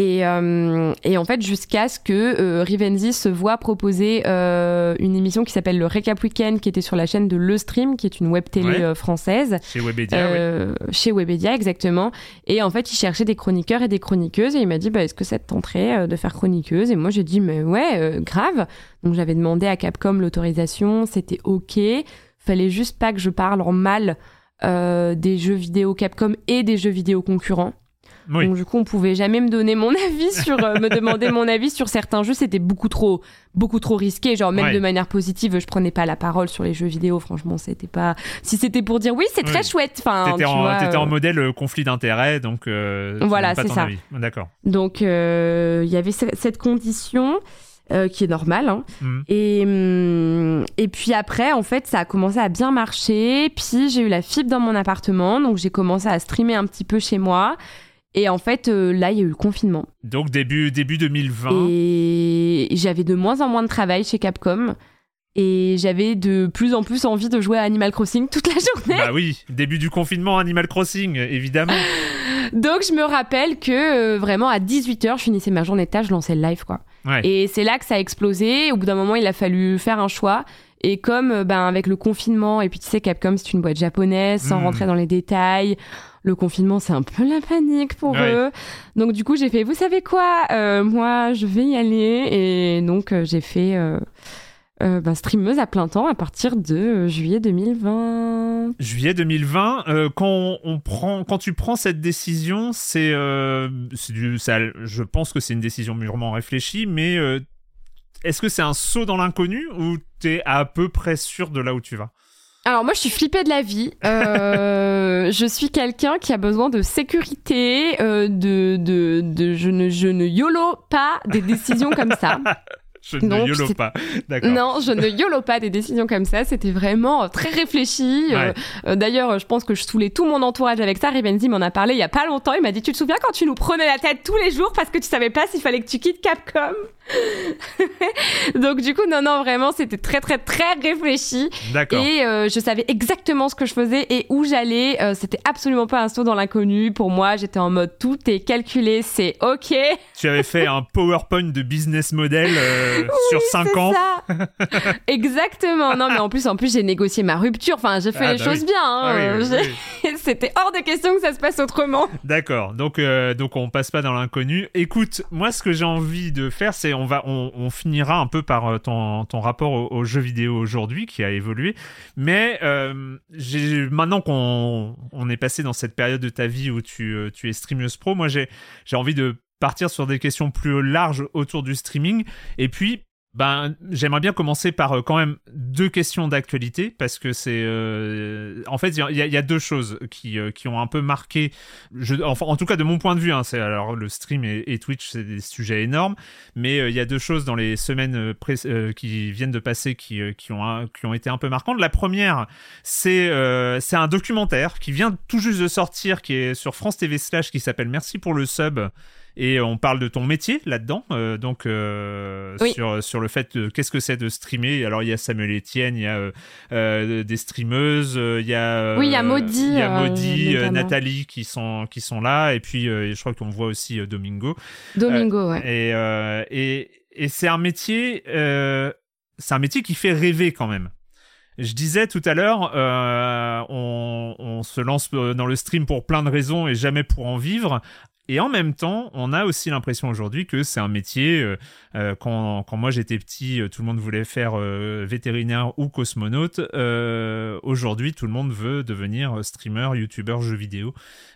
Et, euh, et en fait, jusqu'à ce que euh, Rivenzi se voit proposer euh, une émission qui s'appelle le Recap Weekend, qui était sur la chaîne de Le Stream, qui est une web télé Ouais. française. Chez Webedia, oui. Euh, chez Webedia exactement et en fait il cherchait des chroniqueurs et des chroniqueuses et il m'a dit bah, est-ce que ça te tenterait de faire chroniqueuse? Et moi j'ai dit mais ouais grave donc j'avais demandé à Capcom l'autorisation c'était ok fallait juste pas que je parle en mal euh, des jeux vidéo Capcom et des jeux vidéo concurrents Oui. donc du coup on pouvait jamais me donner mon (laughs) avis sur euh, me demander mon avis sur certains jeux c'était beaucoup trop beaucoup trop risqué genre même Ouais. de manière positive je prenais pas la parole sur les jeux vidéo franchement c'était pas si c'était pour dire oui c'est très Oui. chouette enfin T'étais en, vois, t'étais en euh, modèle euh, conflit d'intérêts, donc. euh, Voilà, c'est ça. avis. D'accord. donc euh, il y avait ce- cette condition euh, qui est normale hein. Mhm. et hum, et puis après en fait ça a commencé à bien marcher puis j'ai eu la fibre dans mon appartement donc j'ai commencé à streamer un petit peu chez moi et en fait euh, là il y a eu le confinement Donc, début, début 2020. Et j'avais de moins en moins de travail chez Capcom. Et j'avais de plus en plus envie de jouer à Animal Crossing toute la (laughs) journée. Bah oui, début du confinement Animal Crossing, évidemment. (laughs) Donc je me rappelle que euh, vraiment à 18h, je finissais ma journée de tâche, je lançais le live quoi. Ouais. Et c'est là que ça a explosé. Au bout d'un moment, il a fallu faire un choix. Et comme euh, ben avec le confinement, et puis tu sais, Capcom c'est une boîte japonaise, sans Mm. rentrer dans les détails, le confinement c'est un peu la panique pour Ouais. eux. Donc du coup j'ai fait, vous savez quoi, Euh, moi je vais y aller. Et donc euh, j'ai fait euh, euh, ben, streameuse à plein temps à partir de juillet 2020. Juillet 2020, euh, quand on, prend, quand tu prends cette décision, c'est, je pense que c'est une décision mûrement réfléchie, mais est-ce que c'est un saut dans l'inconnu ou t'es à peu près sûr de là où tu vas? Alors moi je suis flippée de la vie. Euh, je, suis quelqu'un qui a besoin de sécurité, euh, de, de, de je ne je ne yolo pas des décisions comme ça. (laughs) Je ne Donc, yolo pas. Non, je ne yolo pas des décisions comme ça. C'était vraiment euh, très réfléchi. Euh, Ouais. euh, D'ailleurs, je pense que je saoulais tout mon entourage avec ça. Rivenzi m'en a parlé il y a pas longtemps. Il m'a dit, tu te souviens quand tu nous prenais la tête tous les jours parce que tu savais pas s'il fallait que tu quittes Capcom? (laughs) Donc du coup, non, non, vraiment, c'était très, très, très réfléchi. D'accord. Et euh, je savais exactement ce que je faisais et où j'allais. Euh, c'était absolument pas un saut dans l'inconnu. Pour moi, j'étais en mode tout est calculé, c'est ok. Tu avais fait un (laughs) PowerPoint de business model sur 5 C'est ans. ça. (laughs) Exactement. Non, mais en plus, en plus, j'ai négocié ma rupture. Enfin, j'ai fait Ah, les bah choses oui. bien. hein. Ah oui, (laughs) C'était hors de question que ça se passe autrement. D'accord. Donc, euh, donc on passe pas dans l'inconnu. Écoute, moi, ce que j'ai envie de faire, c'est on va, on, on finira un peu par euh, ton, ton rapport au, au jeu vidéo aujourd'hui qui a évolué. Mais euh, maintenant qu'on on est passé dans cette période de ta vie où tu, euh, tu es streameuse pro, moi j'ai j'ai envie de partir sur des questions plus larges autour du streaming. Et puis ben, j'aimerais bien commencer par euh, quand même deux questions d'actualité parce que c'est euh, en fait il y, a- deux choses qui, euh, qui ont un peu marqué enfin, en tout cas de mon point de vue hein, c'est alors le stream et, Twitch c'est des sujets énormes mais il y a deux choses dans les semaines qui viennent de passer qui, qui, ont, qui ont été un peu marquantes la première c'est c'est un documentaire qui vient tout juste de sortir qui est sur France TV slash qui s'appelle Merci pour le sub et on parle de ton métier là-dedans, euh, donc euh, Oui. sur, sur le fait de qu'est-ce que c'est de streamer? Alors il y a Samuel Etienne, il y a euh, des streameuses, il y a Oui, il y a Maudit, il y a notamment. Nathalie qui sont qui sont là, et puis je crois qu'on voit aussi Domingo. Domingo, ouais. Et et, et c'est un métier, c'est un métier qui fait rêver quand même. Je disais tout à l'heure, euh, on, on se lance dans le stream pour plein de raisons et jamais pour en vivre. Et en même temps, on a aussi l'impression aujourd'hui que c'est un métier. euh, euh, quand, quand moi j'étais petit, euh, tout le monde voulait faire euh, vétérinaire ou cosmonaute. Euh, aujourd'hui, tout le monde veut devenir streamer, youtubeur, jeu vidéo.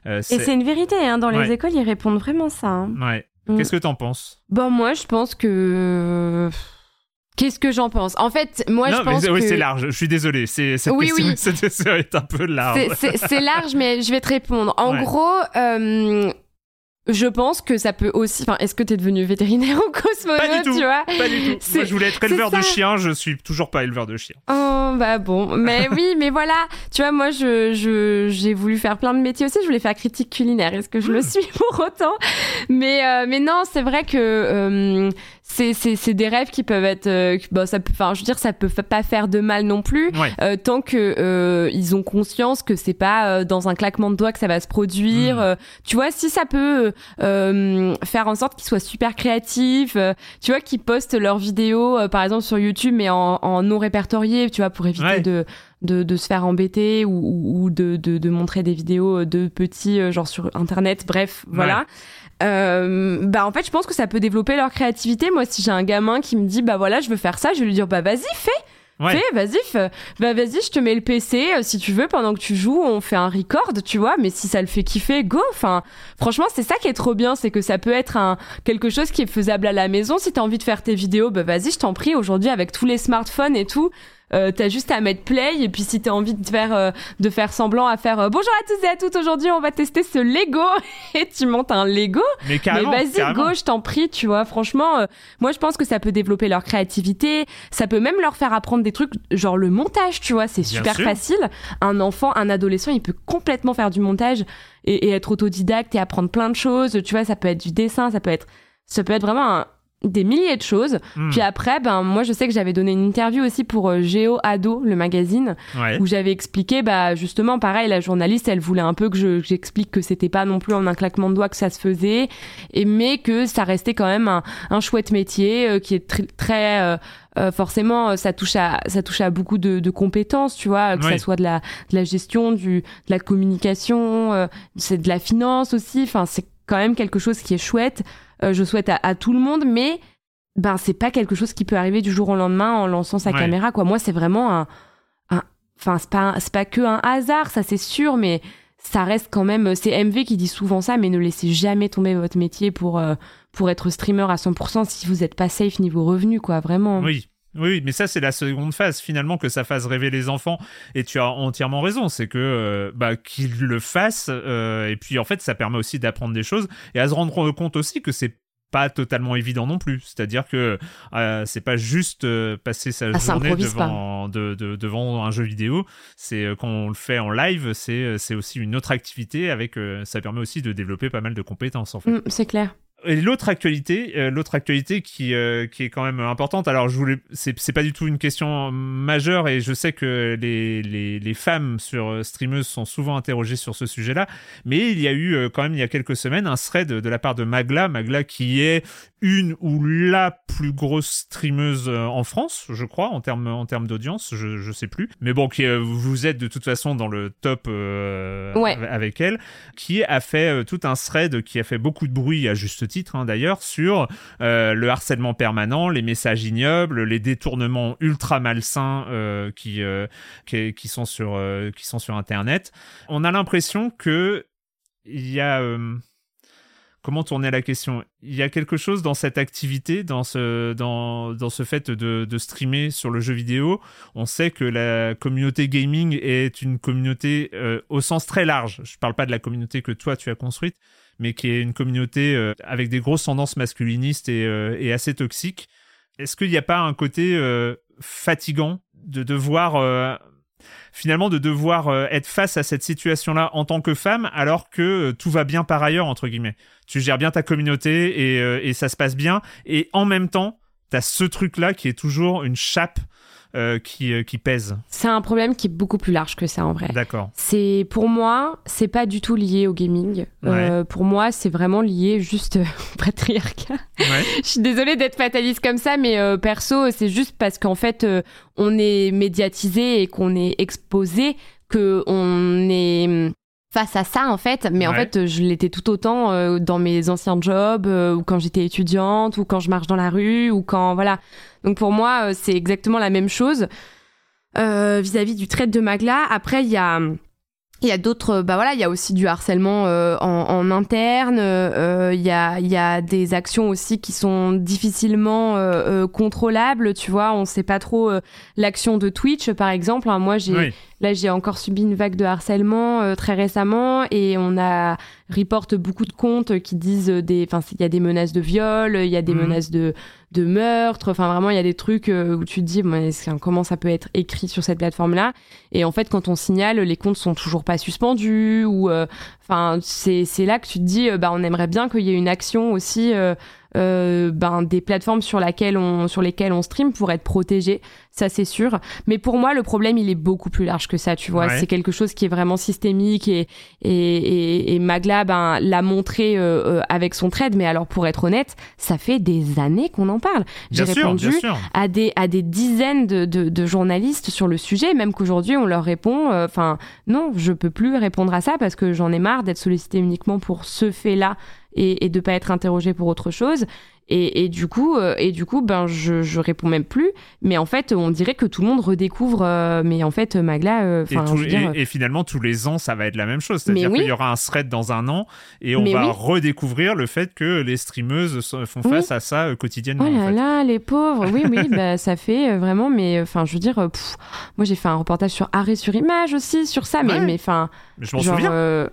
Et c'est une vérité, hein, dans les Ouais. écoles, ils répondent vraiment ça. hein. Ouais. Mm. Qu'est-ce que t'en penses? Bon, moi, je pense que. Qu'est-ce que j'en pense? En fait, moi, Non, je pense mais oui, que. c'est large. Je suis désolé. C'est cette Oui, question, oui. (laughs) est un peu large. C'est- large, mais je vais te répondre. En Ouais. gros, euh, je pense que ça peut aussi. Enfin, est-ce que t'es devenu vétérinaire ou cosmonaute, Pas du tout. tu vois Pas du tout. C'est- Moi, je voulais être éleveur de chiens. Je suis toujours pas éleveur de chiens. Oh, bah bon. Mais (laughs) oui, mais voilà. Tu vois, moi, je, je, j'ai voulu faire plein de métiers aussi. Je voulais faire critique culinaire. Est-ce que je le suis pour autant? Mais, euh, mais non, c'est vrai que, euh, c'est, des rêves qui peuvent être, euh, bon, ça peut, enfin, je veux dire, ça peut pas faire de mal non plus. Ouais. Euh, tant que euh, ils ont conscience que c'est pas euh, dans un claquement de doigts que ça va se produire. Mm. euh, tu vois, si ça peut euh, faire en sorte qu'ils soient super créatifs, euh, tu vois, qu'ils postent leurs vidéos, euh, par exemple sur YouTube, mais en, en non répertorié, tu vois, pour éviter Ouais. de, de de se faire embêter ou, ou, de, de de montrer des vidéos de petits genre sur internet. Bref, voilà. Euh, bah en fait je pense que ça peut développer leur créativité moi si j'ai un gamin qui me dit bah voilà je veux faire ça je vais lui dire bah vas-y fais Ouais. Fais, vas-y, fais- bah vas-y, je te mets le PC euh, si tu veux pendant que tu joues, on fait un record, tu vois. Mais si ça le fait kiffer, go. Enfin, franchement, c'est ça qui est trop bien, c'est que ça peut être un quelque chose qui est faisable à la maison. Si t'as envie de faire tes vidéos, bah vas-y, je t'en prie. Aujourd'hui, avec tous les smartphones et tout. Euh, t'as juste à mettre play et puis si t'as envie de faire euh, de faire semblant à faire euh, bonjour à tous et à toutes aujourd'hui on va tester ce Lego (laughs) et tu montes un Lego Mais carrément. mais vas-y, go, je t'en prie, tu vois. Franchement, euh, moi, je pense que ça peut développer leur créativité. Ça peut même leur faire apprendre des trucs, genre le montage, tu vois. C'est super sûr. facile. Un enfant, un adolescent, il peut complètement faire du montage et, et être autodidacte et apprendre plein de choses. Tu vois, ça peut être du dessin, ça peut être, ça peut être vraiment un- des milliers de choses. Hmm. Puis après, ben moi je sais que j'avais donné une interview aussi pour euh, Géo Ado, le magazine, Ouais. où j'avais expliqué, bah justement, pareil, la journaliste, elle voulait un peu que je- que j'explique que c'était pas non plus en un claquement de doigts que ça se faisait, et mais que ça restait quand même un, un chouette métier euh, qui est très, très euh, euh, forcément, euh, ça touche à ça touche à beaucoup de, de compétences, tu vois, que Oui. ça soit de la de la gestion, du de la communication, euh, c'est de la finance aussi. Enfin, c'est quand même quelque chose qui est chouette. Euh, je souhaite à, à tout le monde, mais ben c'est pas quelque chose qui peut arriver du jour au lendemain en lançant sa Ouais. caméra quoi. Moi, c'est vraiment un un- enfin c'est pas c'est pas que un hasard, ça c'est sûr, mais ça reste quand même c'est MV qui dit souvent ça mais ne laissez jamais tomber votre métier pour euh, pour être streamer à 100% si vous êtes pas safe niveau revenu quoi, vraiment. Oui. Oui, mais ça c'est la seconde phase finalement que ça fasse rêver les enfants et tu as entièrement raison, c'est que euh, bah, qu'ils le fassent euh, et puis en fait ça permet aussi d'apprendre des choses et à se rendre compte aussi que c'est pas totalement évident non plus. C'est-à-dire que euh, c'est pas juste passer sa Ah, journée devant, de- de- devant un jeu vidéo. C'est quand on le fait en live, c'est c'est aussi une autre activité avec. ça permet aussi de développer pas mal de compétences en fait. Mm, c'est clair. Et l'autre actualité, euh, l'autre actualité qui euh, qui est quand même importante. Alors je voulais, c'est c'est pas du tout une question majeure et je sais que les les, les femmes sur euh, streameuses sont souvent interrogées sur ce sujet-là. Mais il y a eu euh, quand même il y a quelques semaines un thread de, de la part de Magla, Magla qui est une ou la plus grosse streameuse en France, je crois, en termes en termes d'audience, je je sais plus. Mais bon, qui vous êtes de toute façon dans le top Ouais. avec elle, qui a fait tout un thread qui a fait beaucoup de bruit à juste titre hein, d'ailleurs sur euh, le harcèlement permanent, les messages ignobles, les détournements ultra malsains euh, qui, euh, qui qui sont sur qui sont sur internet. On a l'impression que il y a comment tourner la question? Il y a quelque chose dans cette activité, dans ce, dans, dans ce fait de, streamer sur le jeu vidéo. On sait que la communauté gaming est une communauté au sens très large. Je parle pas de la communauté que toi tu as construite, mais qui est une communauté euh, avec des grosses tendances masculinistes et, euh, et assez toxiques. Est-ce qu'il n'y a pas un côté euh, fatigant de devoir finalement de devoir être face à cette situation-là en tant que femme alors que tout va bien par ailleurs entre guillemets? Tu gères bien ta communauté et ça se passe bien et en même temps t'as ce truc-là qui est toujours une chape euh, qui euh, qui pèse. C'est un problème qui est beaucoup plus large que ça en vrai. D'accord. C'est pour moi, c'est pas du tout lié au gaming. Euh, pour moi, c'est vraiment lié juste au patriarcat. Ouais. (laughs) Je suis désolée d'être fataliste comme ça, mais perso, c'est juste parce qu'en fait, on est médiatisé et qu'on est exposé que on est hum, face à ça en fait. Mais en fait, je l'étais tout autant euh, dans mes anciens jobs euh, ou quand j'étais étudiante ou quand je marche dans la rue ou quand voilà. Donc pour moi, euh, c'est exactement la même chose vis-à-vis du trait de Magla. Après, il y a il y a d'autres, bah voilà, il y a aussi du harcèlement en, en interne. Il y a, il y a des actions aussi qui sont difficilement contrôlables. Tu vois, on sait pas trop l'action de Twitch, par exemple. hein. moi, j'ai, Oui. Là, j'ai encore subi une vague de harcèlement euh, très récemment et on a reporte beaucoup de comptes qui disent des, enfin, il y a des menaces de viol, il y a des Mhm. menaces de de meurtre. Enfin, vraiment, il y a des trucs euh, où tu te dis, bon, comment ça peut être écrit sur cette plateforme-là? Et en fait, quand on signale, les comptes sont toujours pas suspendus ou, euh, enfin, c'est c'est là que tu te dis, bah, on aimerait bien qu'il y ait une action aussi. euh, euh, ben, des plateformes sur, laquelle on, sur lesquelles on stream pour être protégé, ça c'est sûr. Mais pour moi, le problème, il est beaucoup plus large que ça, tu vois. Ouais. C'est quelque chose qui est vraiment systémique et, et, et, et Magla ben, l'a montré euh, euh, avec son trade. Mais alors, pour être honnête, ça fait des années qu'on en parle. J'ai répondu à des, à des dizaines de, de, de journalistes sur le sujet, même qu'aujourd'hui on leur répond, euh, enfin non, je peux plus répondre à ça parce que j'en ai marre d'être sollicité uniquement pour ce fait-là et, et de pas être interrogé pour autre chose. Et, et du coup, euh, et du coup, ben je, je réponds même plus. Mais en fait, on dirait que tout le monde redécouvre. euh, mais en fait, Magla, euh, Et, tout- je veux dire, et- et finalement, tous les ans, ça va être la même chose. C'est-à-dire oui. qu'il y aura un thread dans un an et on Mais va oui. redécouvrir le fait que les streameuses font Oui. face à ça euh, quotidiennement. Oh en là fait. là, les pauvres. Oui, oui, bah, (laughs) ça fait euh, vraiment. Mais enfin, je veux dire, pff, moi j'ai fait un reportage sur arrêt sur image aussi sur ça. Mais Ouais. mais enfin, Je m'en souviens.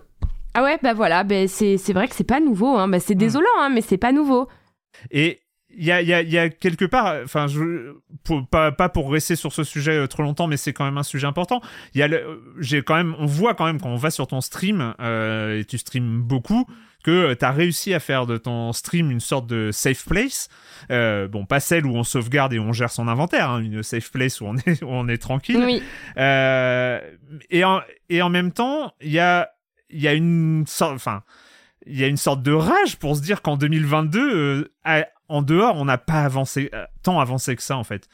Euh, Ah ouais, bah voilà, bah, c'est c'est vrai que c'est pas nouveau. Hein. Bah, c'est Hmm. désolant, hein, mais c'est pas nouveau. Et il y a, y, a, y a quelque part, enfin, je, pour, pas, pas pour rester sur ce sujet euh, trop longtemps, mais c'est quand même un sujet important. Il y a, le- j'ai quand même, on voit quand même quand on va sur ton stream euh, et tu streams beaucoup que tu as réussi à faire de ton stream une sorte de safe place. Euh, bon, pas celle où on sauvegarde et on gère son inventaire, hein, une safe place où on (laughs) est, où on est tranquille. Oui, Euh, et, en, et en même temps, il y a, il y a une sorte, enfin, il y a une sorte de rage pour se dire qu'en 2022, euh, à- en dehors, on n'a pas avancé, euh, tant avancé que ça en fait.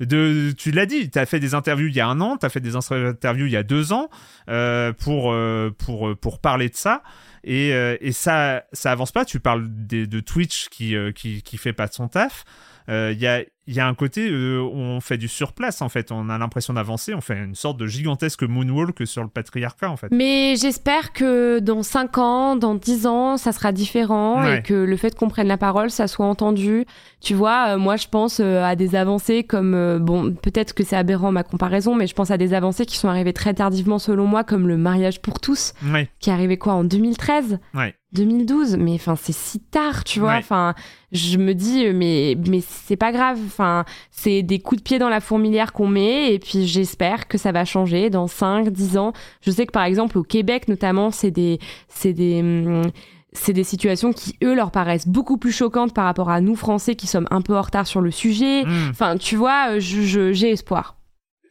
De, tu l'as dit, tu as fait des interviews il y a un an, tu as fait des interviews il y a deux ans euh, pour, euh, pour, pour parler de ça. Et, et ça, ça avance pas. Tu parles des- de Twitch qui, qui, qui fait pas de son taf. Il y, a, il y a un côté euh, où on fait du surplace en fait, on a l'impression d'avancer, on fait une sorte de gigantesque moonwalk sur le patriarcat en fait. Mais j'espère que dans 5 ans, dans 10 ans, ça sera différent Ouais. et que le fait qu'on prenne la parole, ça soit entendu. Tu vois, euh, moi je pense euh, à des avancées comme, euh, bon, peut-être que c'est aberrant ma comparaison, mais je pense à des avancées qui sont arrivées très tardivement selon moi, comme le mariage pour tous, Ouais, qui est arrivé quoi en 2013 ouais. 2012, mais enfin c'est si tard, tu vois. Ouais. Enfin, je me dis euh, mais mais c'est pas grave. Enfin, c'est des coups de pied dans la fourmilière qu'on met et puis j'espère que ça va changer dans 5 10 ans. Je sais que par exemple au Québec notamment, c'est des c'est des hum, c'est des situations qui eux leur paraissent beaucoup plus choquantes par rapport à nous Français qui sommes un peu en retard sur le sujet. Hmm. Enfin, tu vois, euh, je- j'ai espoir.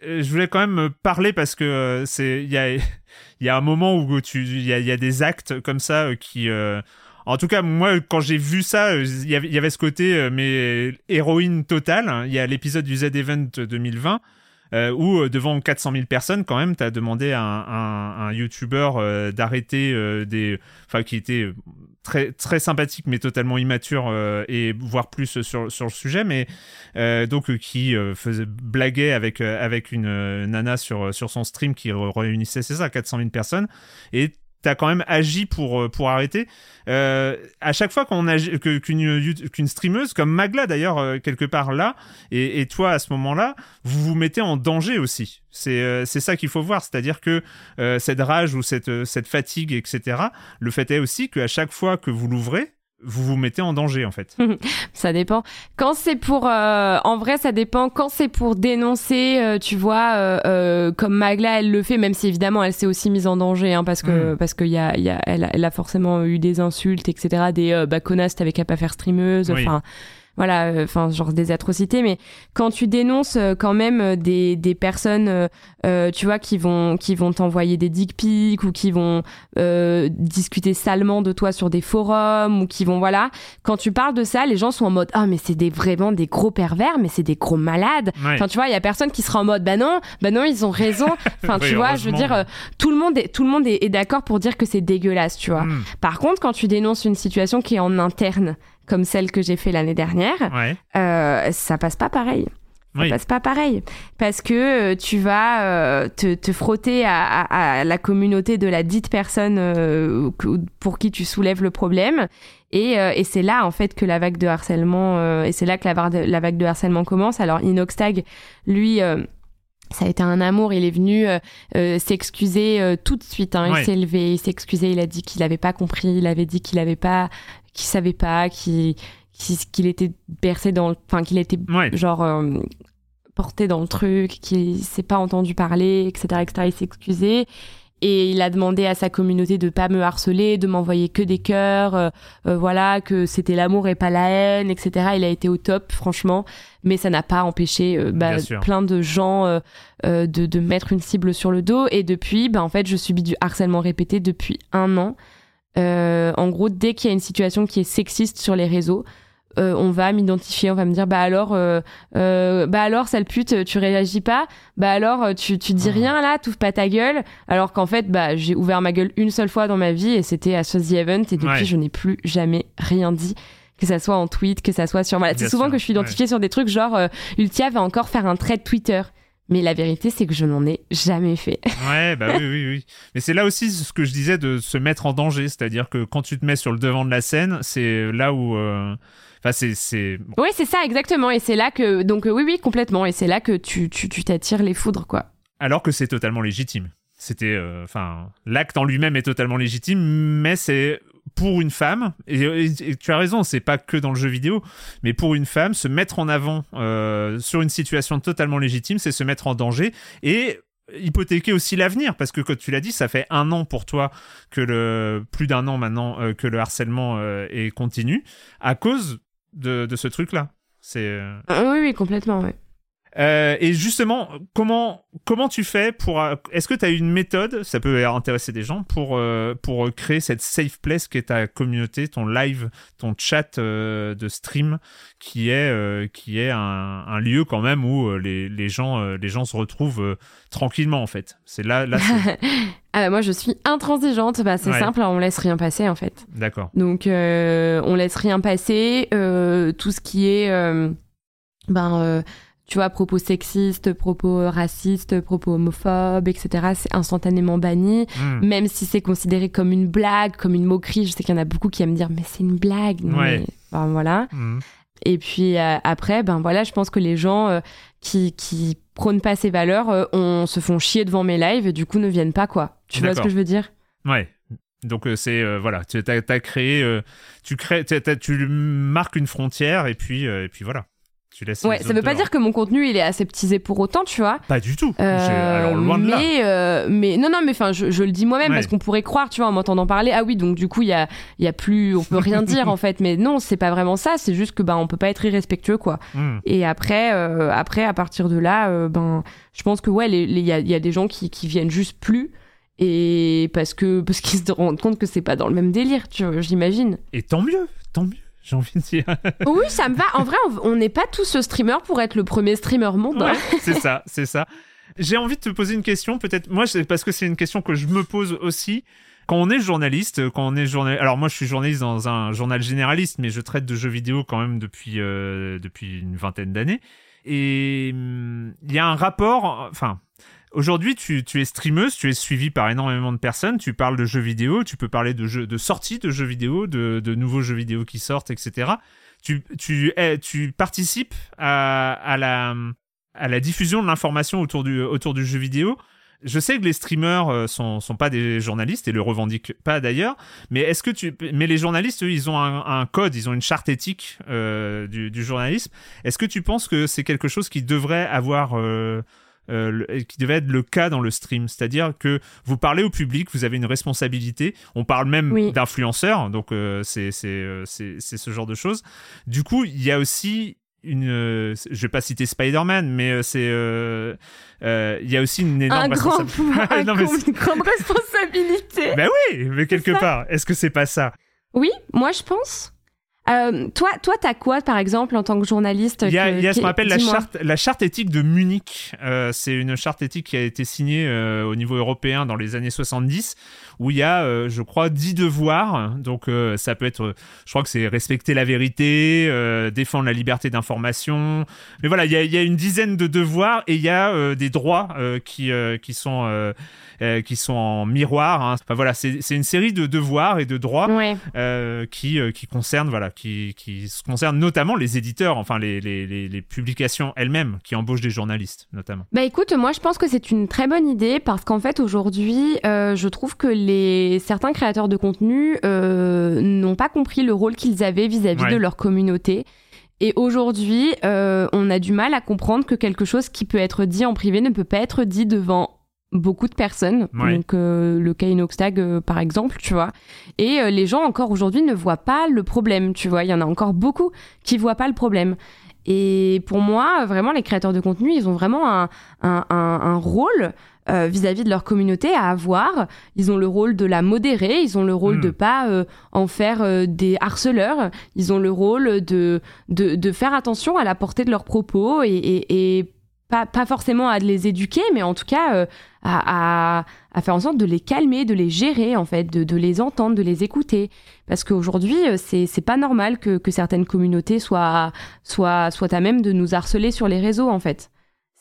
Euh, je voulais quand même me parler parce que euh, c'est il y a (laughs) il y a un moment où tu il y a, il y a des actes comme ça euh, qui euh, en tout cas moi quand j'ai vu ça euh, il y avait ce côté euh, mais héroïne totale. Il y a l'épisode du Z Event 2020 euh, où devant 400 000 personnes quand même t'as demandé à un, un, YouTuber d'arrêter des enfin qui était très très sympathique mais totalement immature et voire plus sur sur le sujet mais donc qui faisait blaguer avec avec une nana sur sur son stream qui réunissait c'est ça 400 000 personnes. Et t'as quand même agi pour euh, pour arrêter. Euh, à chaque fois qu'on agit que- qu'une qu'une streameuse comme Magla d'ailleurs euh, quelque part là et, et toi à ce moment-là vous vous mettez en danger aussi. C'est euh, c'est ça qu'il faut voir. C'est-à-dire que euh, cette rage ou cette cette fatigue etc le fait est aussi qu'à chaque fois que vous l'ouvrez vous vous mettez en danger en fait (laughs) Ça dépend. Quand c'est pour, euh, en vrai, ça dépend. Quand c'est pour dénoncer, euh, tu vois, euh, euh, comme Magla, elle le fait, même si évidemment elle s'est aussi mise en danger, hein, parce que Mm. parce qu'il y a, il y a, elle, elle a forcément eu des insultes, etc. Des euh, bah connasse, t'avais qu'à pas faire streameuse. Oui. Voilà, euh, enfin genre des atrocités, mais quand tu dénonces euh, quand même euh, des, des personnes, tu vois, qui vont qui vont t'envoyer des dick pics ou qui vont euh, discuter salement de toi sur des forums ou qui vont voilà, quand tu parles de ça, les gens sont en mode ah mais c'est des vraiment des gros pervers, mais c'est des gros malades. Ouais. Enfin tu vois, il y a personne qui sera en mode bah non, bah non ils ont raison. (laughs) Enfin Oui, tu vois, je veux dire euh, tout le monde est tout le monde est, est d'accord pour dire que c'est dégueulasse, tu vois. Hmm. Par contre, quand tu dénonces une situation qui est en interne, comme celle que j'ai fait l'année dernière, ouais euh, ça passe pas pareil. Ça Oui. passe pas pareil. Parce que euh, tu vas euh, te, te frotter à, à- à la communauté de la dite personne euh, pour qui tu soulèves le problème. Et, et c'est là, en fait, que la vague de harcèlement, et c'est là que la, la vague de harcèlement commence. Alors, Inoxtag, lui, ça a été un amour. Il est venu euh, euh, s'excuser euh, tout de suite. hein. Ouais. Il s'est levé, il s'est excusé. Il a dit qu'il n'avait pas compris. Il avait dit qu'il avait pas, qu'il savait pas, qu'il qu'il qu'il était bercé dans, le- enfin qu'il était ouais genre euh, porté dans le truc, qu'il s'est pas entendu parler, etc., etc. Il s'est excusé. Et il a demandé à sa communauté de pas me harceler, de m'envoyer que des cœurs, euh, euh, voilà, que c'était l'amour et pas la haine, etc. Il a été au top, franchement, mais ça n'a pas empêché euh, bah, plein de gens euh, de, de mettre une cible sur le dos. Et depuis, bah, en fait, je subis du harcèlement répété depuis un an. En gros, dès qu'il y a une situation qui est sexiste sur les réseaux, euh, on va m'identifier, on va me dire bah alors, euh, euh, bah alors sale pute, tu réagis pas, bah alors tu tu dis Ah. rien là, t'ouvres pas ta gueule, alors qu'en fait bah j'ai ouvert ma gueule une seule fois dans ma vie et c'était à Sozy Event et depuis Ouais. je n'ai plus jamais rien dit. Que ça soit en tweet, que ça soit sur. Voilà. C'est souvent sûr, que je suis identifiée sur des trucs genre Ultia va encore faire un trait de Twitter. Mais la vérité, c'est que je n'en ai jamais fait. (laughs) Ouais, bah oui, oui, oui. Mais c'est là aussi ce que je disais de se mettre en danger, c'est-à-dire que quand tu te mets sur le devant de la scène, c'est là où, enfin, c'est, Oui, c'est ça, exactement. Et c'est là que. Donc, euh, oui, oui, complètement. Et c'est là que tu tu tu t'attires les foudres, quoi. alors que c'est totalement légitime. C'était, euh, enfin, l'acte en lui-même est totalement légitime, mais c'est pour une femme, et, et- et tu as raison, c'est pas que dans le jeu vidéo, mais pour une femme, se mettre en avant euh, sur une situation totalement légitime, c'est se mettre en danger et hypothéquer aussi l'avenir parce que comme tu l'as dit ça fait un an pour toi que le plus d'un an maintenant euh, que le harcèlement euh, est continu à cause de, de ce truc là c'est euh, Euh, oui, oui, complètement, ouais. Euh, et justement, comment comment tu fais pour euh, Est-ce que tu as une méthode, ça peut intéresser des gens, pour euh, pour créer cette safe place qui est ta communauté, ton live, ton chat euh, de stream, qui est qui est un, un lieu quand même où les, les gens les gens se retrouvent tranquillement en fait. C'est là (laughs) Ah, bah, moi, je suis intransigeante. Bah, c'est Ouais. simple, on laisse rien passer, en fait. D'accord. Donc, euh, on laisse rien passer. Euh, tout ce qui est. euh, ben tu vois, propos sexistes, propos racistes, propos homophobes, etc., c'est instantanément banni, Hmm. même si c'est considéré comme une blague, comme une moquerie. Je sais qu'il y en a beaucoup qui aiment me dire, mais c'est une blague. Ouais. mais- voilà. Hmm. Et puis euh, après, ben voilà, je pense que les gens euh, qui, qui prônent pas ces valeurs, euh, on se font chier devant mes lives et du coup ne viennent pas, quoi. Tu vois ce que je veux dire? Ouais. Donc euh, c'est euh, voilà, tu as, créé, euh, tu crées, tu marques une frontière et puis euh, et puis voilà, tu laisses. Ouais, ça veut pas dire que mon contenu il est aseptisé pour autant, tu vois. Pas du tout. Euh, Alors loin de là. mais, euh, mais non, non, mais enfin, je, je le dis moi-même Ouais. parce qu'on pourrait croire, tu vois, en m'entendant parler, ah oui, donc du coup, il y a, y a plus, on peut rien dire en (laughs) fait. Mais non, c'est pas vraiment ça. C'est juste que ben, on peut pas être irrespectueux, quoi. Hmm. Et après, euh, après, à partir de là, ben, je pense que ouais, il y, a, y a des gens qui, qui viennent juste plus. Et parce que parce qu'ils se rendent compte que c'est pas dans le même délire, tu vois, j'imagine. Et tant mieux, tant mieux. J'ai envie de dire. (laughs) oui, ça me va. En vrai, on- n'est pas tous streamer pour être le premier streamer monde. hein. Ouais, c'est ça, c'est ça. J'ai envie de te poser une question, peut-être. Moi, c'est parce que c'est une question que je me pose aussi. Quand on est journaliste, quand on est journal, alors moi je suis journaliste dans un journal généraliste, mais je traite de jeux vidéo quand même depuis euh, depuis une vingtaine d'années. Et hum, il y a un rapport, enfin. Aujourd'hui, tu, es streameuse, tu es suivie par énormément de personnes, tu parles de jeux vidéo, tu peux parler de jeux, de sorties de jeux vidéo, de, nouveaux jeux vidéo qui sortent, etc. Tu, tu, es- tu participes à, la, diffusion de l'information autour du, jeu vidéo. Je sais que les streamers euh, sont, sont pas des journalistes et le revendiquent pas d'ailleurs, mais est-ce que tu, mais les journalistes, eux, ils ont un, code, ils ont une charte éthique euh, du, du journalisme. Est-ce que tu penses que c'est quelque chose qui devrait avoir, euh, euh, le- qui devait être le cas dans le stream, c'est-à-dire que vous parlez au public, vous avez une responsabilité. On parle même Oui. d'influenceurs, donc euh, c'est euh, ce genre de choses. Du coup, il y a aussi une, euh, je vais pas citer Spider-Man, mais euh, c'est, il y a aussi une énorme Un grand responsabilité. pouvoir, un (laughs) Non, mais com- une grande (laughs) responsabilité. Ben oui, mais quelque part, est-ce que c'est pas ça? Oui, moi je pense. Euh, toi, toi, t'as quoi, par exemple, en tant que journaliste Il y a, que- il y a ce qu'on appelle la charte, la charte éthique de Munich. Euh, c'est une charte éthique qui a été signée euh, au niveau européen dans les années 70, où il y a, euh, je crois, 10 devoirs. Donc euh, ça peut être, je crois que c'est respecter la vérité, euh, défendre la liberté d'information. Mais voilà, il y a, il y a une dizaine de devoirs et il y a euh, des droits euh, qui, euh, qui sont... euh, qui sont en miroir. hein. Enfin voilà, c'est une série de devoirs et de droits Ouais. euh, qui, euh, qui concerne voilà qui, qui se concerne notamment les éditeurs enfin les, les, les, les publications elles-mêmes qui embauchent des journalistes notamment Bah écoute, moi je pense que c'est une très bonne idée parce qu'en fait aujourd'hui, euh, je trouve que les certains créateurs de contenu n'ont pas compris le rôle qu'ils avaient vis-à-vis Ouais. de leur communauté. Et aujourd'hui, euh, on a du mal à comprendre que quelque chose qui peut être dit en privé ne peut pas être dit devant beaucoup de personnes. Ouais. Donc euh, le cas Inoxtag euh, par exemple, tu vois. Et euh, les gens encore aujourd'hui ne voient pas le problème, tu vois. Il y en a encore beaucoup qui voient pas le problème. Et pour moi, vraiment, les créateurs de contenu, ils ont vraiment un, un, un, un rôle euh, vis-à-vis de leur communauté à avoir. Ils ont le rôle de la modérer, ils ont le rôle Mm. de pas euh, en faire euh, des harceleurs, ils ont le rôle de, de, de faire attention à la portée de leurs propos et, et, et pas, pas forcément à les éduquer, mais en tout cas euh, à, à, à faire en sorte de les calmer, de les gérer, en fait, de, de les entendre, de les écouter. Parce qu'aujourd'hui, euh, c'est c'est pas normal que, que certaines communautés soient, soient, soient à même de nous harceler sur les réseaux, en fait.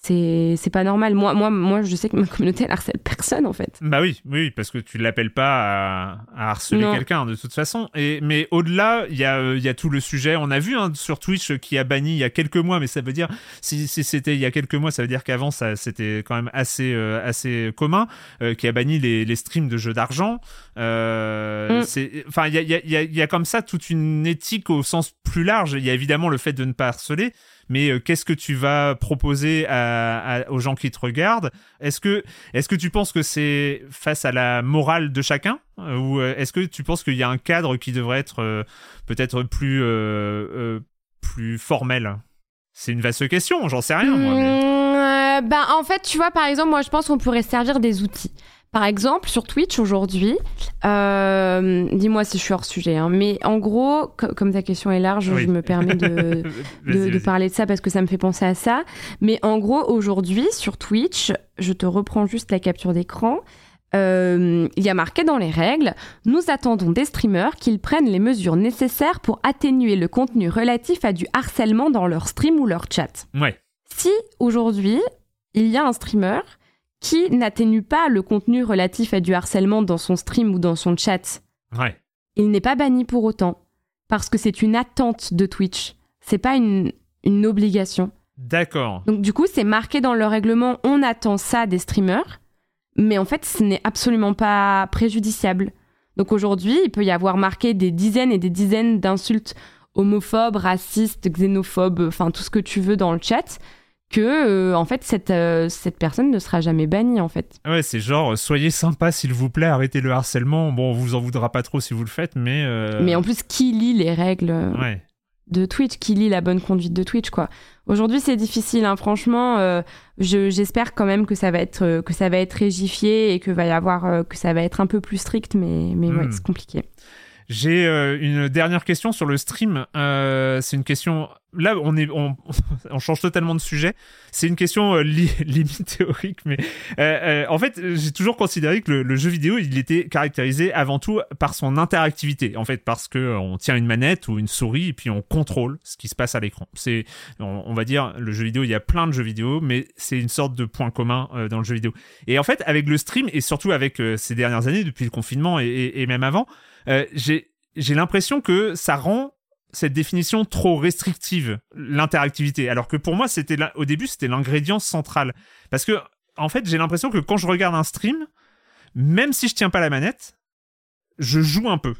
C'est pas normal. Moi, moi, moi, je sais que ma communauté, elle harcèle personne, en fait. bah oui oui parce que tu l'appelles pas à, à harceler quelqu'un de toute façon et mais au-delà il y a euh, y a tout le sujet on a vu hein, sur Twitch euh, qui a banni il y a quelques mois mais ça veut dire si, si c'était il y a quelques mois ça veut dire qu'avant ça c'était quand même assez euh, assez commun euh, qui a banni les, les streams de jeux d'argent Mm. c'est enfin il y a, il y, a, il y a- il y a comme ça toute une éthique au sens plus large il y a évidemment le fait de ne pas harceler mais euh, qu'est-ce que tu vas proposer aux gens qui te regardent? Est-ce que, est-ce que tu penses que c'est face à la morale de chacun? Euh, Ou euh, est-ce que tu penses qu'il y a un cadre qui devrait être peut-être plus, plus formel? C'est une vaste question, j'en sais rien. moi, Mmh, ben, en fait, tu vois, par exemple, moi, je pense qu'on pourrait servir des outils. Par exemple, sur Twitch aujourd'hui, euh, dis-moi si je suis hors sujet, hein, mais en gros, co- comme ta question est large, Oui. je me permets de, (laughs) parler de ça parce que ça me fait penser à ça. Mais en gros, aujourd'hui, sur Twitch, je te reprends juste la capture d'écran. euh, il y a marqué dans les règles, nous attendons des streamers qu'ils prennent les mesures nécessaires pour atténuer le contenu relatif à du harcèlement dans leur stream ou leur chat. Ouais. Si aujourd'hui, il y a un streamer qui n'atténue pas le contenu relatif à du harcèlement dans son stream ou dans son chat, Ouais. il n'est pas banni pour autant. Parce que c'est une attente de Twitch. C'est pas une, une obligation. D'accord. Donc du coup, c'est marqué dans le règlement, on attend ça des streamers, mais en fait, ce n'est absolument pas préjudiciable. Donc aujourd'hui, il peut y avoir marqué des dizaines et des dizaines d'insultes homophobes, racistes, xénophobes, enfin tout ce que tu veux dans le chat, que euh, en fait cette, euh, cette personne ne sera jamais bannie en fait. Ouais, c'est genre, euh, soyez sympa s'il vous plaît, arrêtez le harcèlement. Bon, on vous en voudra pas trop si vous le faites, mais. euh, Mais en plus, qui lit les règles Ouais. de Twitch, qui lit la bonne conduite de Twitch, quoi? Aujourd'hui, c'est difficile, hein. franchement. je- J'espère quand même que ça va être que ça va être régifié et que va y avoir que ça va être un peu plus strict, mais mais ouais, Hmm. c'est compliqué. J'ai une dernière question sur le stream. C'est une question. Là, on est, on, (laughs) on change totalement de sujet. C'est une question euh, li- (laughs) limite théorique, mais euh, euh, en fait, j'ai toujours considéré que le, jeu vidéo, il était caractérisé avant tout par son interactivité. En fait, parce que euh, on tient une manette ou une souris et puis on contrôle ce qui se passe à l'écran. C'est, on, va dire, le jeu vidéo. Il y a plein de jeux vidéo, mais c'est une sorte de point commun euh, dans le jeu vidéo. Et en fait, avec le stream et surtout avec ces dernières années, depuis le confinement et, et- même avant. J'ai l'impression que ça rend cette définition trop restrictive, l'interactivité. Alors que pour moi, c'était au début, c'était l'ingrédient central. Parce que, en fait, j'ai l'impression que quand je regarde un stream, même si je tiens pas la manette, je joue un peu.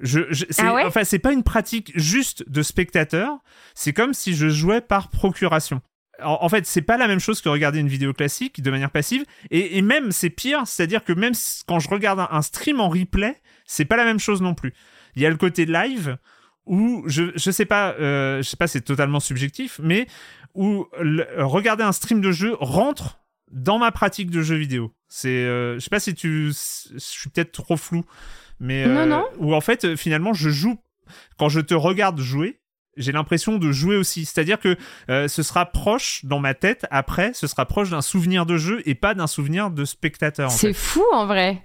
Je, je- c'est, Ah ouais? enfin, c'est pas une pratique juste de spectateur. C'est comme si je jouais par procuration. En, en fait, c'est pas la même chose que regarder une vidéo classique de manière passive. Et, et même, c'est pire. C'est-à-dire que même quand je regarde un, un stream en replay, c'est pas la même chose non plus. Il y a le côté live où je je sais pas euh, je sais pas c'est totalement subjectif mais où le- regarder un stream de jeu rentre dans ma pratique de jeu vidéo. C'est euh, je sais pas si tu je suis peut-être trop flou mais Non, euh, non. où en fait finalement je joue quand je te regarde jouer j'ai l'impression de jouer aussi. C'est-à-dire que euh, ce sera proche dans ma tête, après, ce sera proche d'un souvenir de jeu et pas d'un souvenir de spectateur. C'est fou en vrai.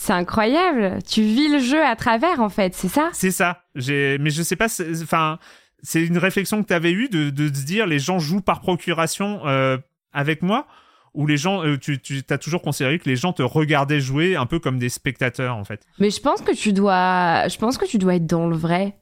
C'est incroyable. Tu vis le jeu à travers en fait, c'est ça? C'est ça. Mais je sais pas. c'est- Enfin, c'est une réflexion que tu avais eue de, de se dire les gens jouent par procuration euh, avec moi, ou les gens, euh, tu, tu as toujours considéré que les gens te regardaient jouer un peu comme des spectateurs en fait? Mais je pense que tu dois, je pense que tu dois être dans le vrai.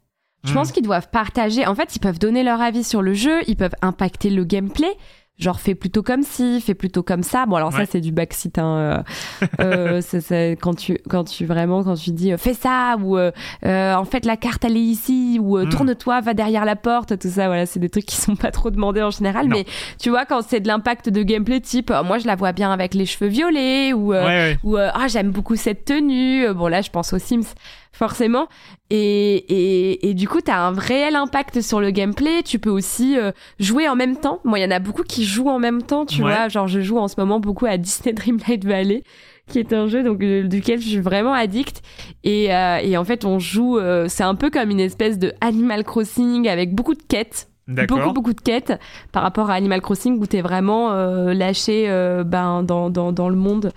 Je Mm. pense qu'ils doivent partager. En fait, ils peuvent donner leur avis sur le jeu, ils peuvent impacter le gameplay. Genre, fais plutôt comme ci, fais plutôt comme ça. Bon, alors Ouais. ça, c'est du backseat. Hein. euh, euh, (laughs) c'est- c'est quand tu, quand tu vraiment, quand tu dis euh, fais ça, ou euh, en fait, la carte, elle est ici, ou euh, Mm. tourne-toi, va derrière la porte, tout ça. Voilà, c'est des trucs qui sont pas trop demandés en général. Non. Mais tu vois, quand c'est de l'impact de gameplay, type, moi, je la vois bien avec les cheveux violets, ou. euh, ouais, ouais. ou euh, ah j'aime beaucoup cette tenue bon là je pense aux Sims forcément. Et, et, et du coup t'as un réel impact sur le gameplay. Tu peux aussi euh, jouer en même temps. Moi il y en a beaucoup qui jouent en même temps tu Ouais. vois. Genre je joue en ce moment beaucoup à Disney Dreamlight Valley qui est un jeu donc euh, duquel je suis vraiment addict. Et, euh, et en fait on joue euh, c'est un peu comme une espèce de Animal Crossing avec beaucoup de quêtes. Beaucoup beaucoup de quêtes par rapport à Animal Crossing où t'es vraiment euh, lâché euh, ben, dans, dans, dans le monde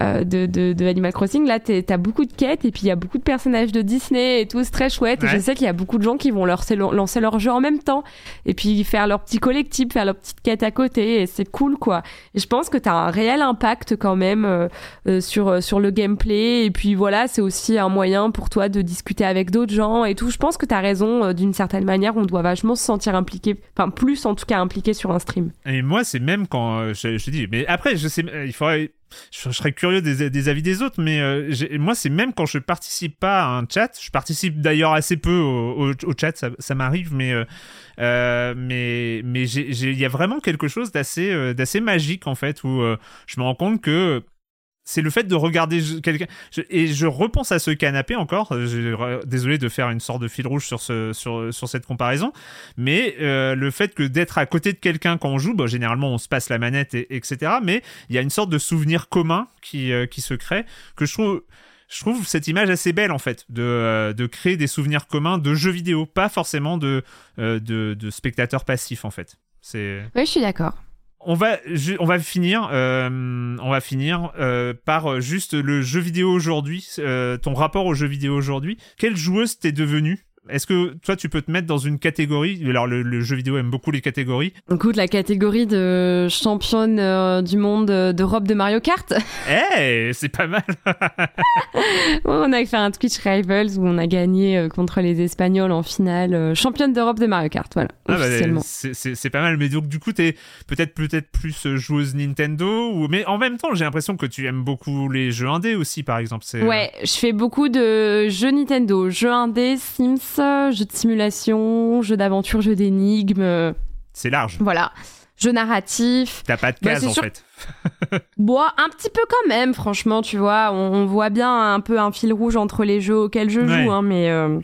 euh, de, de, de Animal Crossing. Là t'as beaucoup de quêtes et puis il y a beaucoup de personnages de Disney et tout c'est très chouette. Et je sais qu'il y a beaucoup de gens qui vont lancer, lancer leur jeu en même temps et puis faire leur petit collectif faire leur petite quête à côté et c'est cool quoi. Et je pense que t'as un réel impact quand même euh, euh, sur, sur le gameplay et puis voilà c'est aussi un moyen pour toi de discuter avec d'autres gens et tout. Je pense que t'as raison d'une certaine manière on doit vachement se sentir impliqué enfin plus en tout cas impliqué sur un stream Et moi, c'est même quand euh, je, je dis, mais après, je sais, euh, il faudrait, je, serais curieux des, avis des autres, mais euh, moi, c'est même quand je participe pas à un chat. Je participe d'ailleurs assez peu au, chat, ça, m'arrive, mais mais mais il y a vraiment quelque chose d'assez d'assez magique en fait où je me rends compte que c'est le fait de regarder je- quelqu'un je- et je repense à ce canapé encore. Euh, re- désolé de faire une sorte de fil rouge sur ce sur sur cette comparaison. Mais euh, le fait que d'être à côté de quelqu'un quand on joue bah, généralement on se passe la manette et, etc mais il y a une sorte de souvenir commun qui euh, qui se crée que je trouve je trouve cette image assez belle en fait de, de créer des souvenirs communs de jeux vidéo pas forcément de de, de spectateurs passifs en fait. Oui je suis d'accord on va, on va finir, euh, on va finir euh, par euh, juste le jeu vidéo aujourd'hui, euh, ton rapport au jeu vidéo aujourd'hui. Quelle joueuse t'es devenue? Est-ce que toi, tu peux te mettre dans une catégorie? Alors, le, le jeu vidéo aime beaucoup les catégories. Écoute, la catégorie de championne euh, du monde euh, d'Europe de Mario Kart. (laughs) Eh, c'est pas mal. (laughs) on a fait un Twitch Rivals où on a gagné euh, contre les Espagnols en finale. championne d'Europe de Mario Kart, voilà, Ah bah, officiellement. c'est- pas mal, mais donc du coup t'es peut-être peut-être plus joueuse Nintendo ou mais en même temps j'ai l'impression que tu aimes beaucoup les jeux indés aussi par exemple. Ouais, je fais beaucoup de jeux Nintendo, jeux indés, Sims, euh, jeux de simulation, jeux d'aventure, jeux d'énigmes, C'est large. voilà. Jeux narratifs. T'as pas de Bah, case en sûr- fait. (laughs) Bon, un petit peu quand même, franchement, tu vois. On, on voit bien un peu un fil rouge entre les jeux auxquels je Ouais. joue, hein, mais, euh,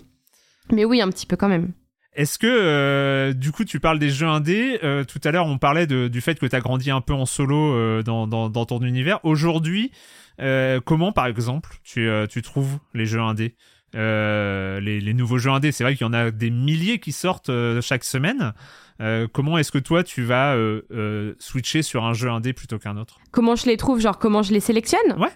mais oui, un petit peu quand même. Est-ce que euh, du coup tu parles des jeux indés euh, Tout à l'heure on parlait de- du fait que t'as grandi un peu en solo euh, dans, dans, dans ton univers. Aujourd'hui, comment par exemple tu, tu trouves les jeux indés? Euh, les, les nouveaux jeux indés, c'est vrai qu'il y en a des milliers qui sortent euh, chaque semaine. Euh, comment est-ce que toi tu vas switcher sur un jeu indé plutôt qu'un autre? Comment je les trouve Genre, comment je les sélectionne? Ouais.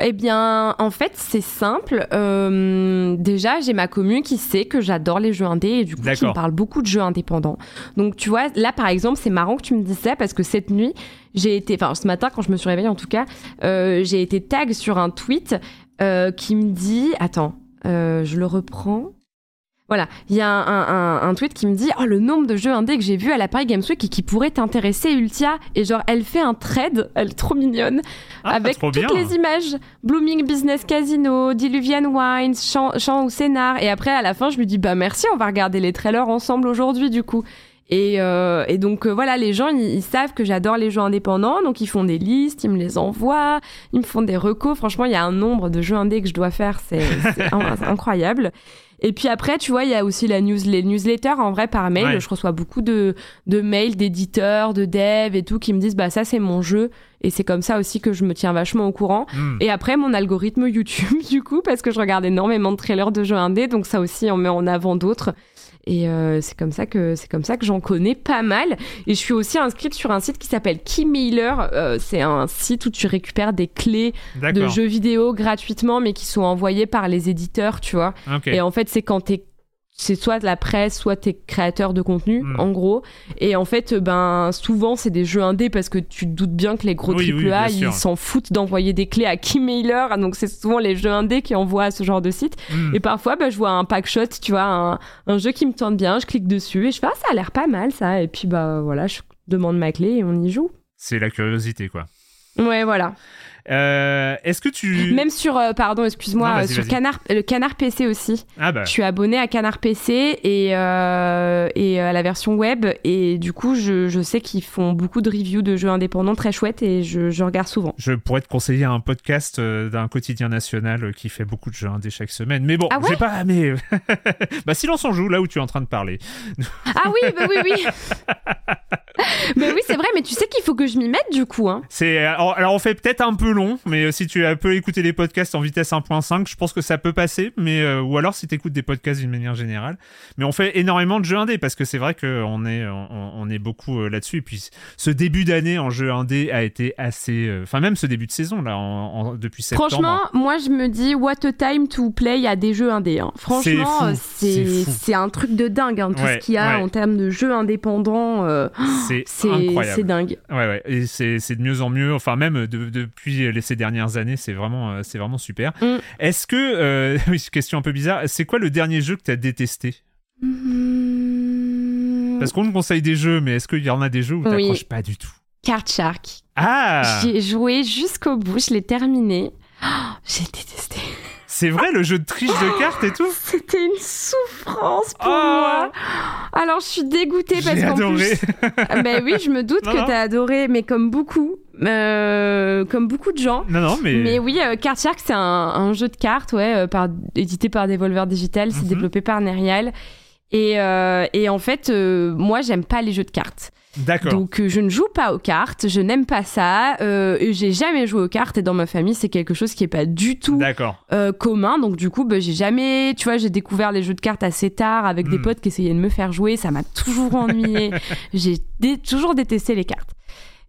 Eh bien, en fait, c'est simple. Euh, déjà, j'ai ma commune qui sait que j'adore les jeux indés et du coup, qui me parle beaucoup de jeux indépendants. Donc, tu vois, là, par exemple, c'est marrant que tu me dises ça parce que cette nuit, j'ai été, enfin, ce matin, quand je me suis réveillée, en tout cas, euh, j'ai été tag sur un tweet euh, qui me dit, attends, euh, je le reprends. Voilà, il y a un, un- un- un tweet qui me dit Oh, le nombre de jeux indés que j'ai vu à la Paris Games Week et qui pourraient t'intéresser, Ultia. Et genre, elle fait un trade, elle est trop mignonne, Ah, avec trop toutes bien. les images Blooming Business Casino, Diluvian Wines, Champ ou Scénar. Et après, à la fin, je lui dis Bah merci, on va regarder les trailers ensemble aujourd'hui, du coup. Et, euh, et donc euh, voilà, les gens, ils, ils savent que j'adore les jeux indépendants, donc ils font des listes, ils me les envoient, ils me font des recos. Franchement, il y a un nombre de jeux indés que je dois faire, c'est c'est (laughs) in- c'est incroyable. Et puis après, tu vois, il y a aussi la news, les newsletters en vrai par mail. Ouais. Je reçois beaucoup de, de mails d'éditeurs, de devs et tout qui me disent bah ça c'est mon jeu et c'est comme ça aussi que je me tiens vachement au courant. Hmm. Et après mon algorithme (laughs) YouTube du coup parce que je regarde énormément de trailers de jeux indés donc ça aussi on met en avant d'autres. Et euh, c'est comme ça que c'est comme ça que j'en connais pas mal. Et je suis aussi inscrite sur un site qui s'appelle Keymailer. Euh, c'est un site où tu récupères des clés de jeux vidéo gratuitement, mais qui sont envoyées par les éditeurs, tu vois. Ok. Et en fait, c'est quand t'es c'est soit de la presse, soit t'es créateur de contenu, Mm. en gros. Et en fait, ben souvent c'est des jeux indés parce que tu te doutes bien que les gros Oui, triple A, ils s'en foutent d'envoyer des clés à Keymailer. Donc c'est souvent les jeux indés qui envoient à ce genre de site. Hmm. Et parfois, ben, je vois un pack shot, tu vois, un, un jeu qui me tente bien, je clique dessus et je fais ah ça a l'air pas mal ça. Et puis bah voilà, je demande ma clé et on y joue. C'est la curiosité quoi. Ouais, voilà. Euh, Est-ce que tu Même sur, euh, pardon, excuse-moi, euh, sur. Canard, le Canard PC aussi. ah bah Je suis abonnée à Canard PC et, euh, et à la version web. Et du coup, je, je sais qu'ils font beaucoup de reviews de jeux indépendants très chouettes et je, je regarde souvent. Je pourrais te conseiller un podcast d'un quotidien national qui fait beaucoup de jeux indés chaque semaine. Mais bon, Ah ouais j'ai pas. Mais (laughs) bah silence on joue là où tu es en train de parler. Ah oui, bah oui, oui. (laughs) mais oui, c'est vrai, mais tu sais qu'il faut que je m'y mette du coup. Hein. Alors, alors, on fait peut-être un peu long, mais euh, si tu as peu écouté les podcasts en vitesse 1.5, je pense que ça peut passer. Mais euh, ou alors si tu écoutes des podcasts d'une manière générale. Mais on fait énormément de jeux indés parce que c'est vrai qu'on est on, on est beaucoup euh, là-dessus. Et puis ce début d'année en jeu indé a été assez. euh, Enfin même ce début de saison là en, en- depuis septembre. Franchement, moi je me dis what a time to play à des jeux indés. hein. Franchement, c'est un truc de dingue hein, tout Ouais, ce qu'il y a ouais. en termes de jeux indépendants. euh, c'est (gasps) c'est incroyable. c'est dingue. Ouais, ouais, et c'est c'est de mieux en mieux. Enfin, même de- depuis les- ces dernières années, c'est vraiment, euh, c'est vraiment super. Mm. Est-ce que, euh, (laughs) oui, question un peu bizarre, c'est quoi le dernier jeu que tu as détesté? Hmm, Parce qu'on nous conseille des jeux, mais est-ce qu'il y en a des jeux où Oui. t'accroches pas du tout? Card Shark. Ah J'y ai joué jusqu'au bout, je l'ai terminé. Oh, J'ai détesté. C'est vrai, le jeu de triche de cartes et tout C'était une souffrance pour Oh moi. Alors je suis dégoûtée parce qu'en adoré. plus. (laughs) Ben oui, je me doute Non, que t'as adoré, mais comme beaucoup, euh, comme beaucoup de gens. non, non, mais. Mais oui, euh, Card Shark, c'est un, un jeu de cartes, ouais, euh, par, édité par Devolver Digital, c'est Mhm. développé par Nerial. Et, euh, et en fait, moi, j'aime pas les jeux de cartes. D'accord. Donc, euh, je ne joue pas aux cartes, je n'aime pas ça. Euh, j'ai jamais joué aux cartes et dans ma famille, c'est quelque chose qui est pas du tout euh, commun. Donc, du coup, bah, j'ai jamais, tu vois, j'ai découvert les jeux de cartes assez tard avec des Hmm. potes qui essayaient de me faire jouer. Ça m'a toujours ennuyé. (laughs) j'ai dé- toujours détesté les cartes.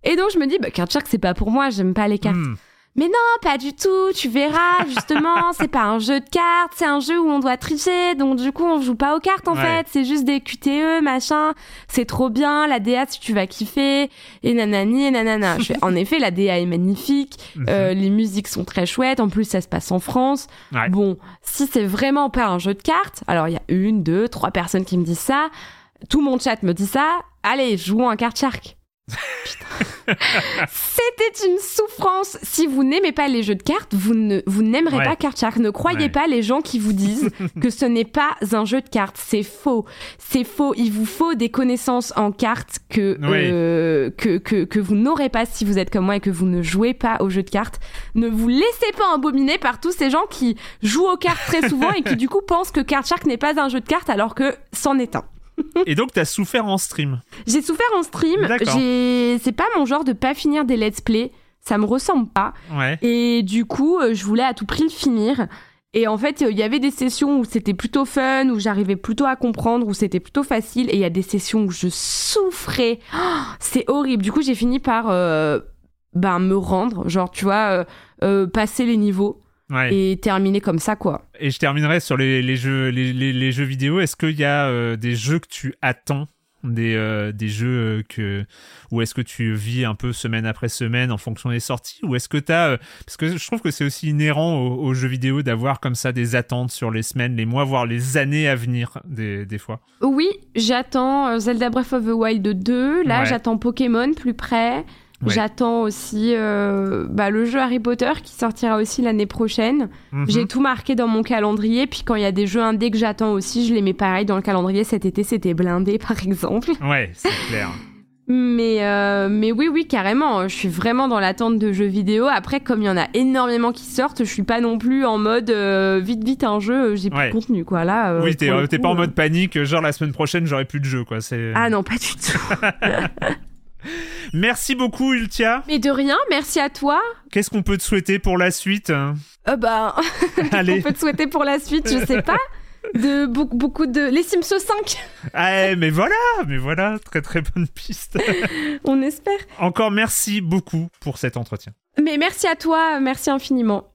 Et donc je me dis, bah, carte shark c'est pas pour moi, j'aime pas les cartes. Hmm. Mais non, pas du tout, tu verras, justement, (laughs) c'est pas un jeu de cartes, c'est un jeu où on doit tricher, donc du coup on joue pas aux cartes en Ouais. fait, c'est juste des QTE, machin, c'est trop bien, la DA si tu vas kiffer, et nanani et nanana. Je fais, en (laughs) effet, la DA est magnifique, euh, les musiques sont très chouettes, en plus ça se passe en France. Ouais. Bon, si c'est vraiment pas un jeu de cartes, alors il y a une, deux, trois personnes qui me disent ça, tout mon chat me dit ça, allez, jouons un carte shark. Putain. (laughs) C'était une souffrance. Si vous n'aimez pas les jeux de cartes, vous ne vous n'aimerez Ouais. pas Card Shark. Ne croyez Ouais. pas les gens qui vous disent (laughs) que ce n'est pas un jeu de cartes. C'est faux. C'est faux. Il vous faut des connaissances en cartes que Oui. euh, que, que que vous n'aurez pas si vous êtes comme moi et que vous ne jouez pas aux jeux de cartes. Ne vous laissez pas embobiner par tous ces gens qui jouent aux cartes très souvent et qui du coup (laughs) pensent que Card Shark n'est pas un jeu de cartes alors que c'en est un. (laughs) Et donc, t'as souffert en stream. J'ai souffert en stream. C'est pas mon genre de pas finir des let's play. Ça me ressemble pas. Ouais. Et du coup, euh, je voulais à tout prix le finir. Et en fait, euh, il y avait des sessions où c'était plutôt fun, où j'arrivais plutôt à comprendre, où c'était plutôt facile. Et il y a des sessions où je souffrais. Oh, (gasps) c'est horrible. Du coup, j'ai fini par euh, ben, me rendre. Genre, tu vois, euh, euh, passer les niveaux Ouais. et terminer comme ça, quoi. Et je terminerai sur les, les jeux, les, les- les jeux vidéo. Est-ce qu'il y a euh, des jeux que tu attends? Des, euh, des jeux euh, que ou est-ce que tu vis un peu semaine après semaine en fonction des sorties? Ou est-ce que tu as parce que je trouve que c'est aussi inhérent aux, aux jeux vidéo d'avoir comme ça des attentes sur les semaines, les mois voire les années à venir des, des fois. Oui, j'attends Zelda Breath of the Wild 2. Là, Ouais. j'attends Pokémon plus près. Ouais. J'attends aussi euh, bah, le jeu Harry Potter qui sortira aussi l'année prochaine. Mhm. J'ai tout marqué dans mon calendrier. Puis quand il y a des jeux indés que j'attends aussi, je les mets pareil dans le calendrier. Cet été, c'était blindé, (laughs) par exemple. Ouais, c'est clair. (laughs) Mais, euh, mais oui, oui, carrément. Je suis vraiment dans l'attente de jeux vidéo. Après, comme il y en a énormément qui sortent, je suis pas non plus en mode euh, vite, vite un jeu, j'ai plus Ouais. de contenu, quoi. Là, euh, oui, t'es pas en mode panique, genre la semaine prochaine j'aurai plus de jeux quoi. Ah non, pas du tout. (laughs) Merci beaucoup Ultia. mais de rien, merci à toi. Qu'est-ce qu'on peut te souhaiter pour la suite? Euh, bah, (laughs) on Allez. peut te souhaiter pour la suite, je sais pas. De beaucoup, beaucoup de. Les Sims 5, Ah, mais voilà, mais voilà, très très bonne piste. (laughs) on espère. Encore merci beaucoup pour cet entretien. Mais merci à toi, merci infiniment.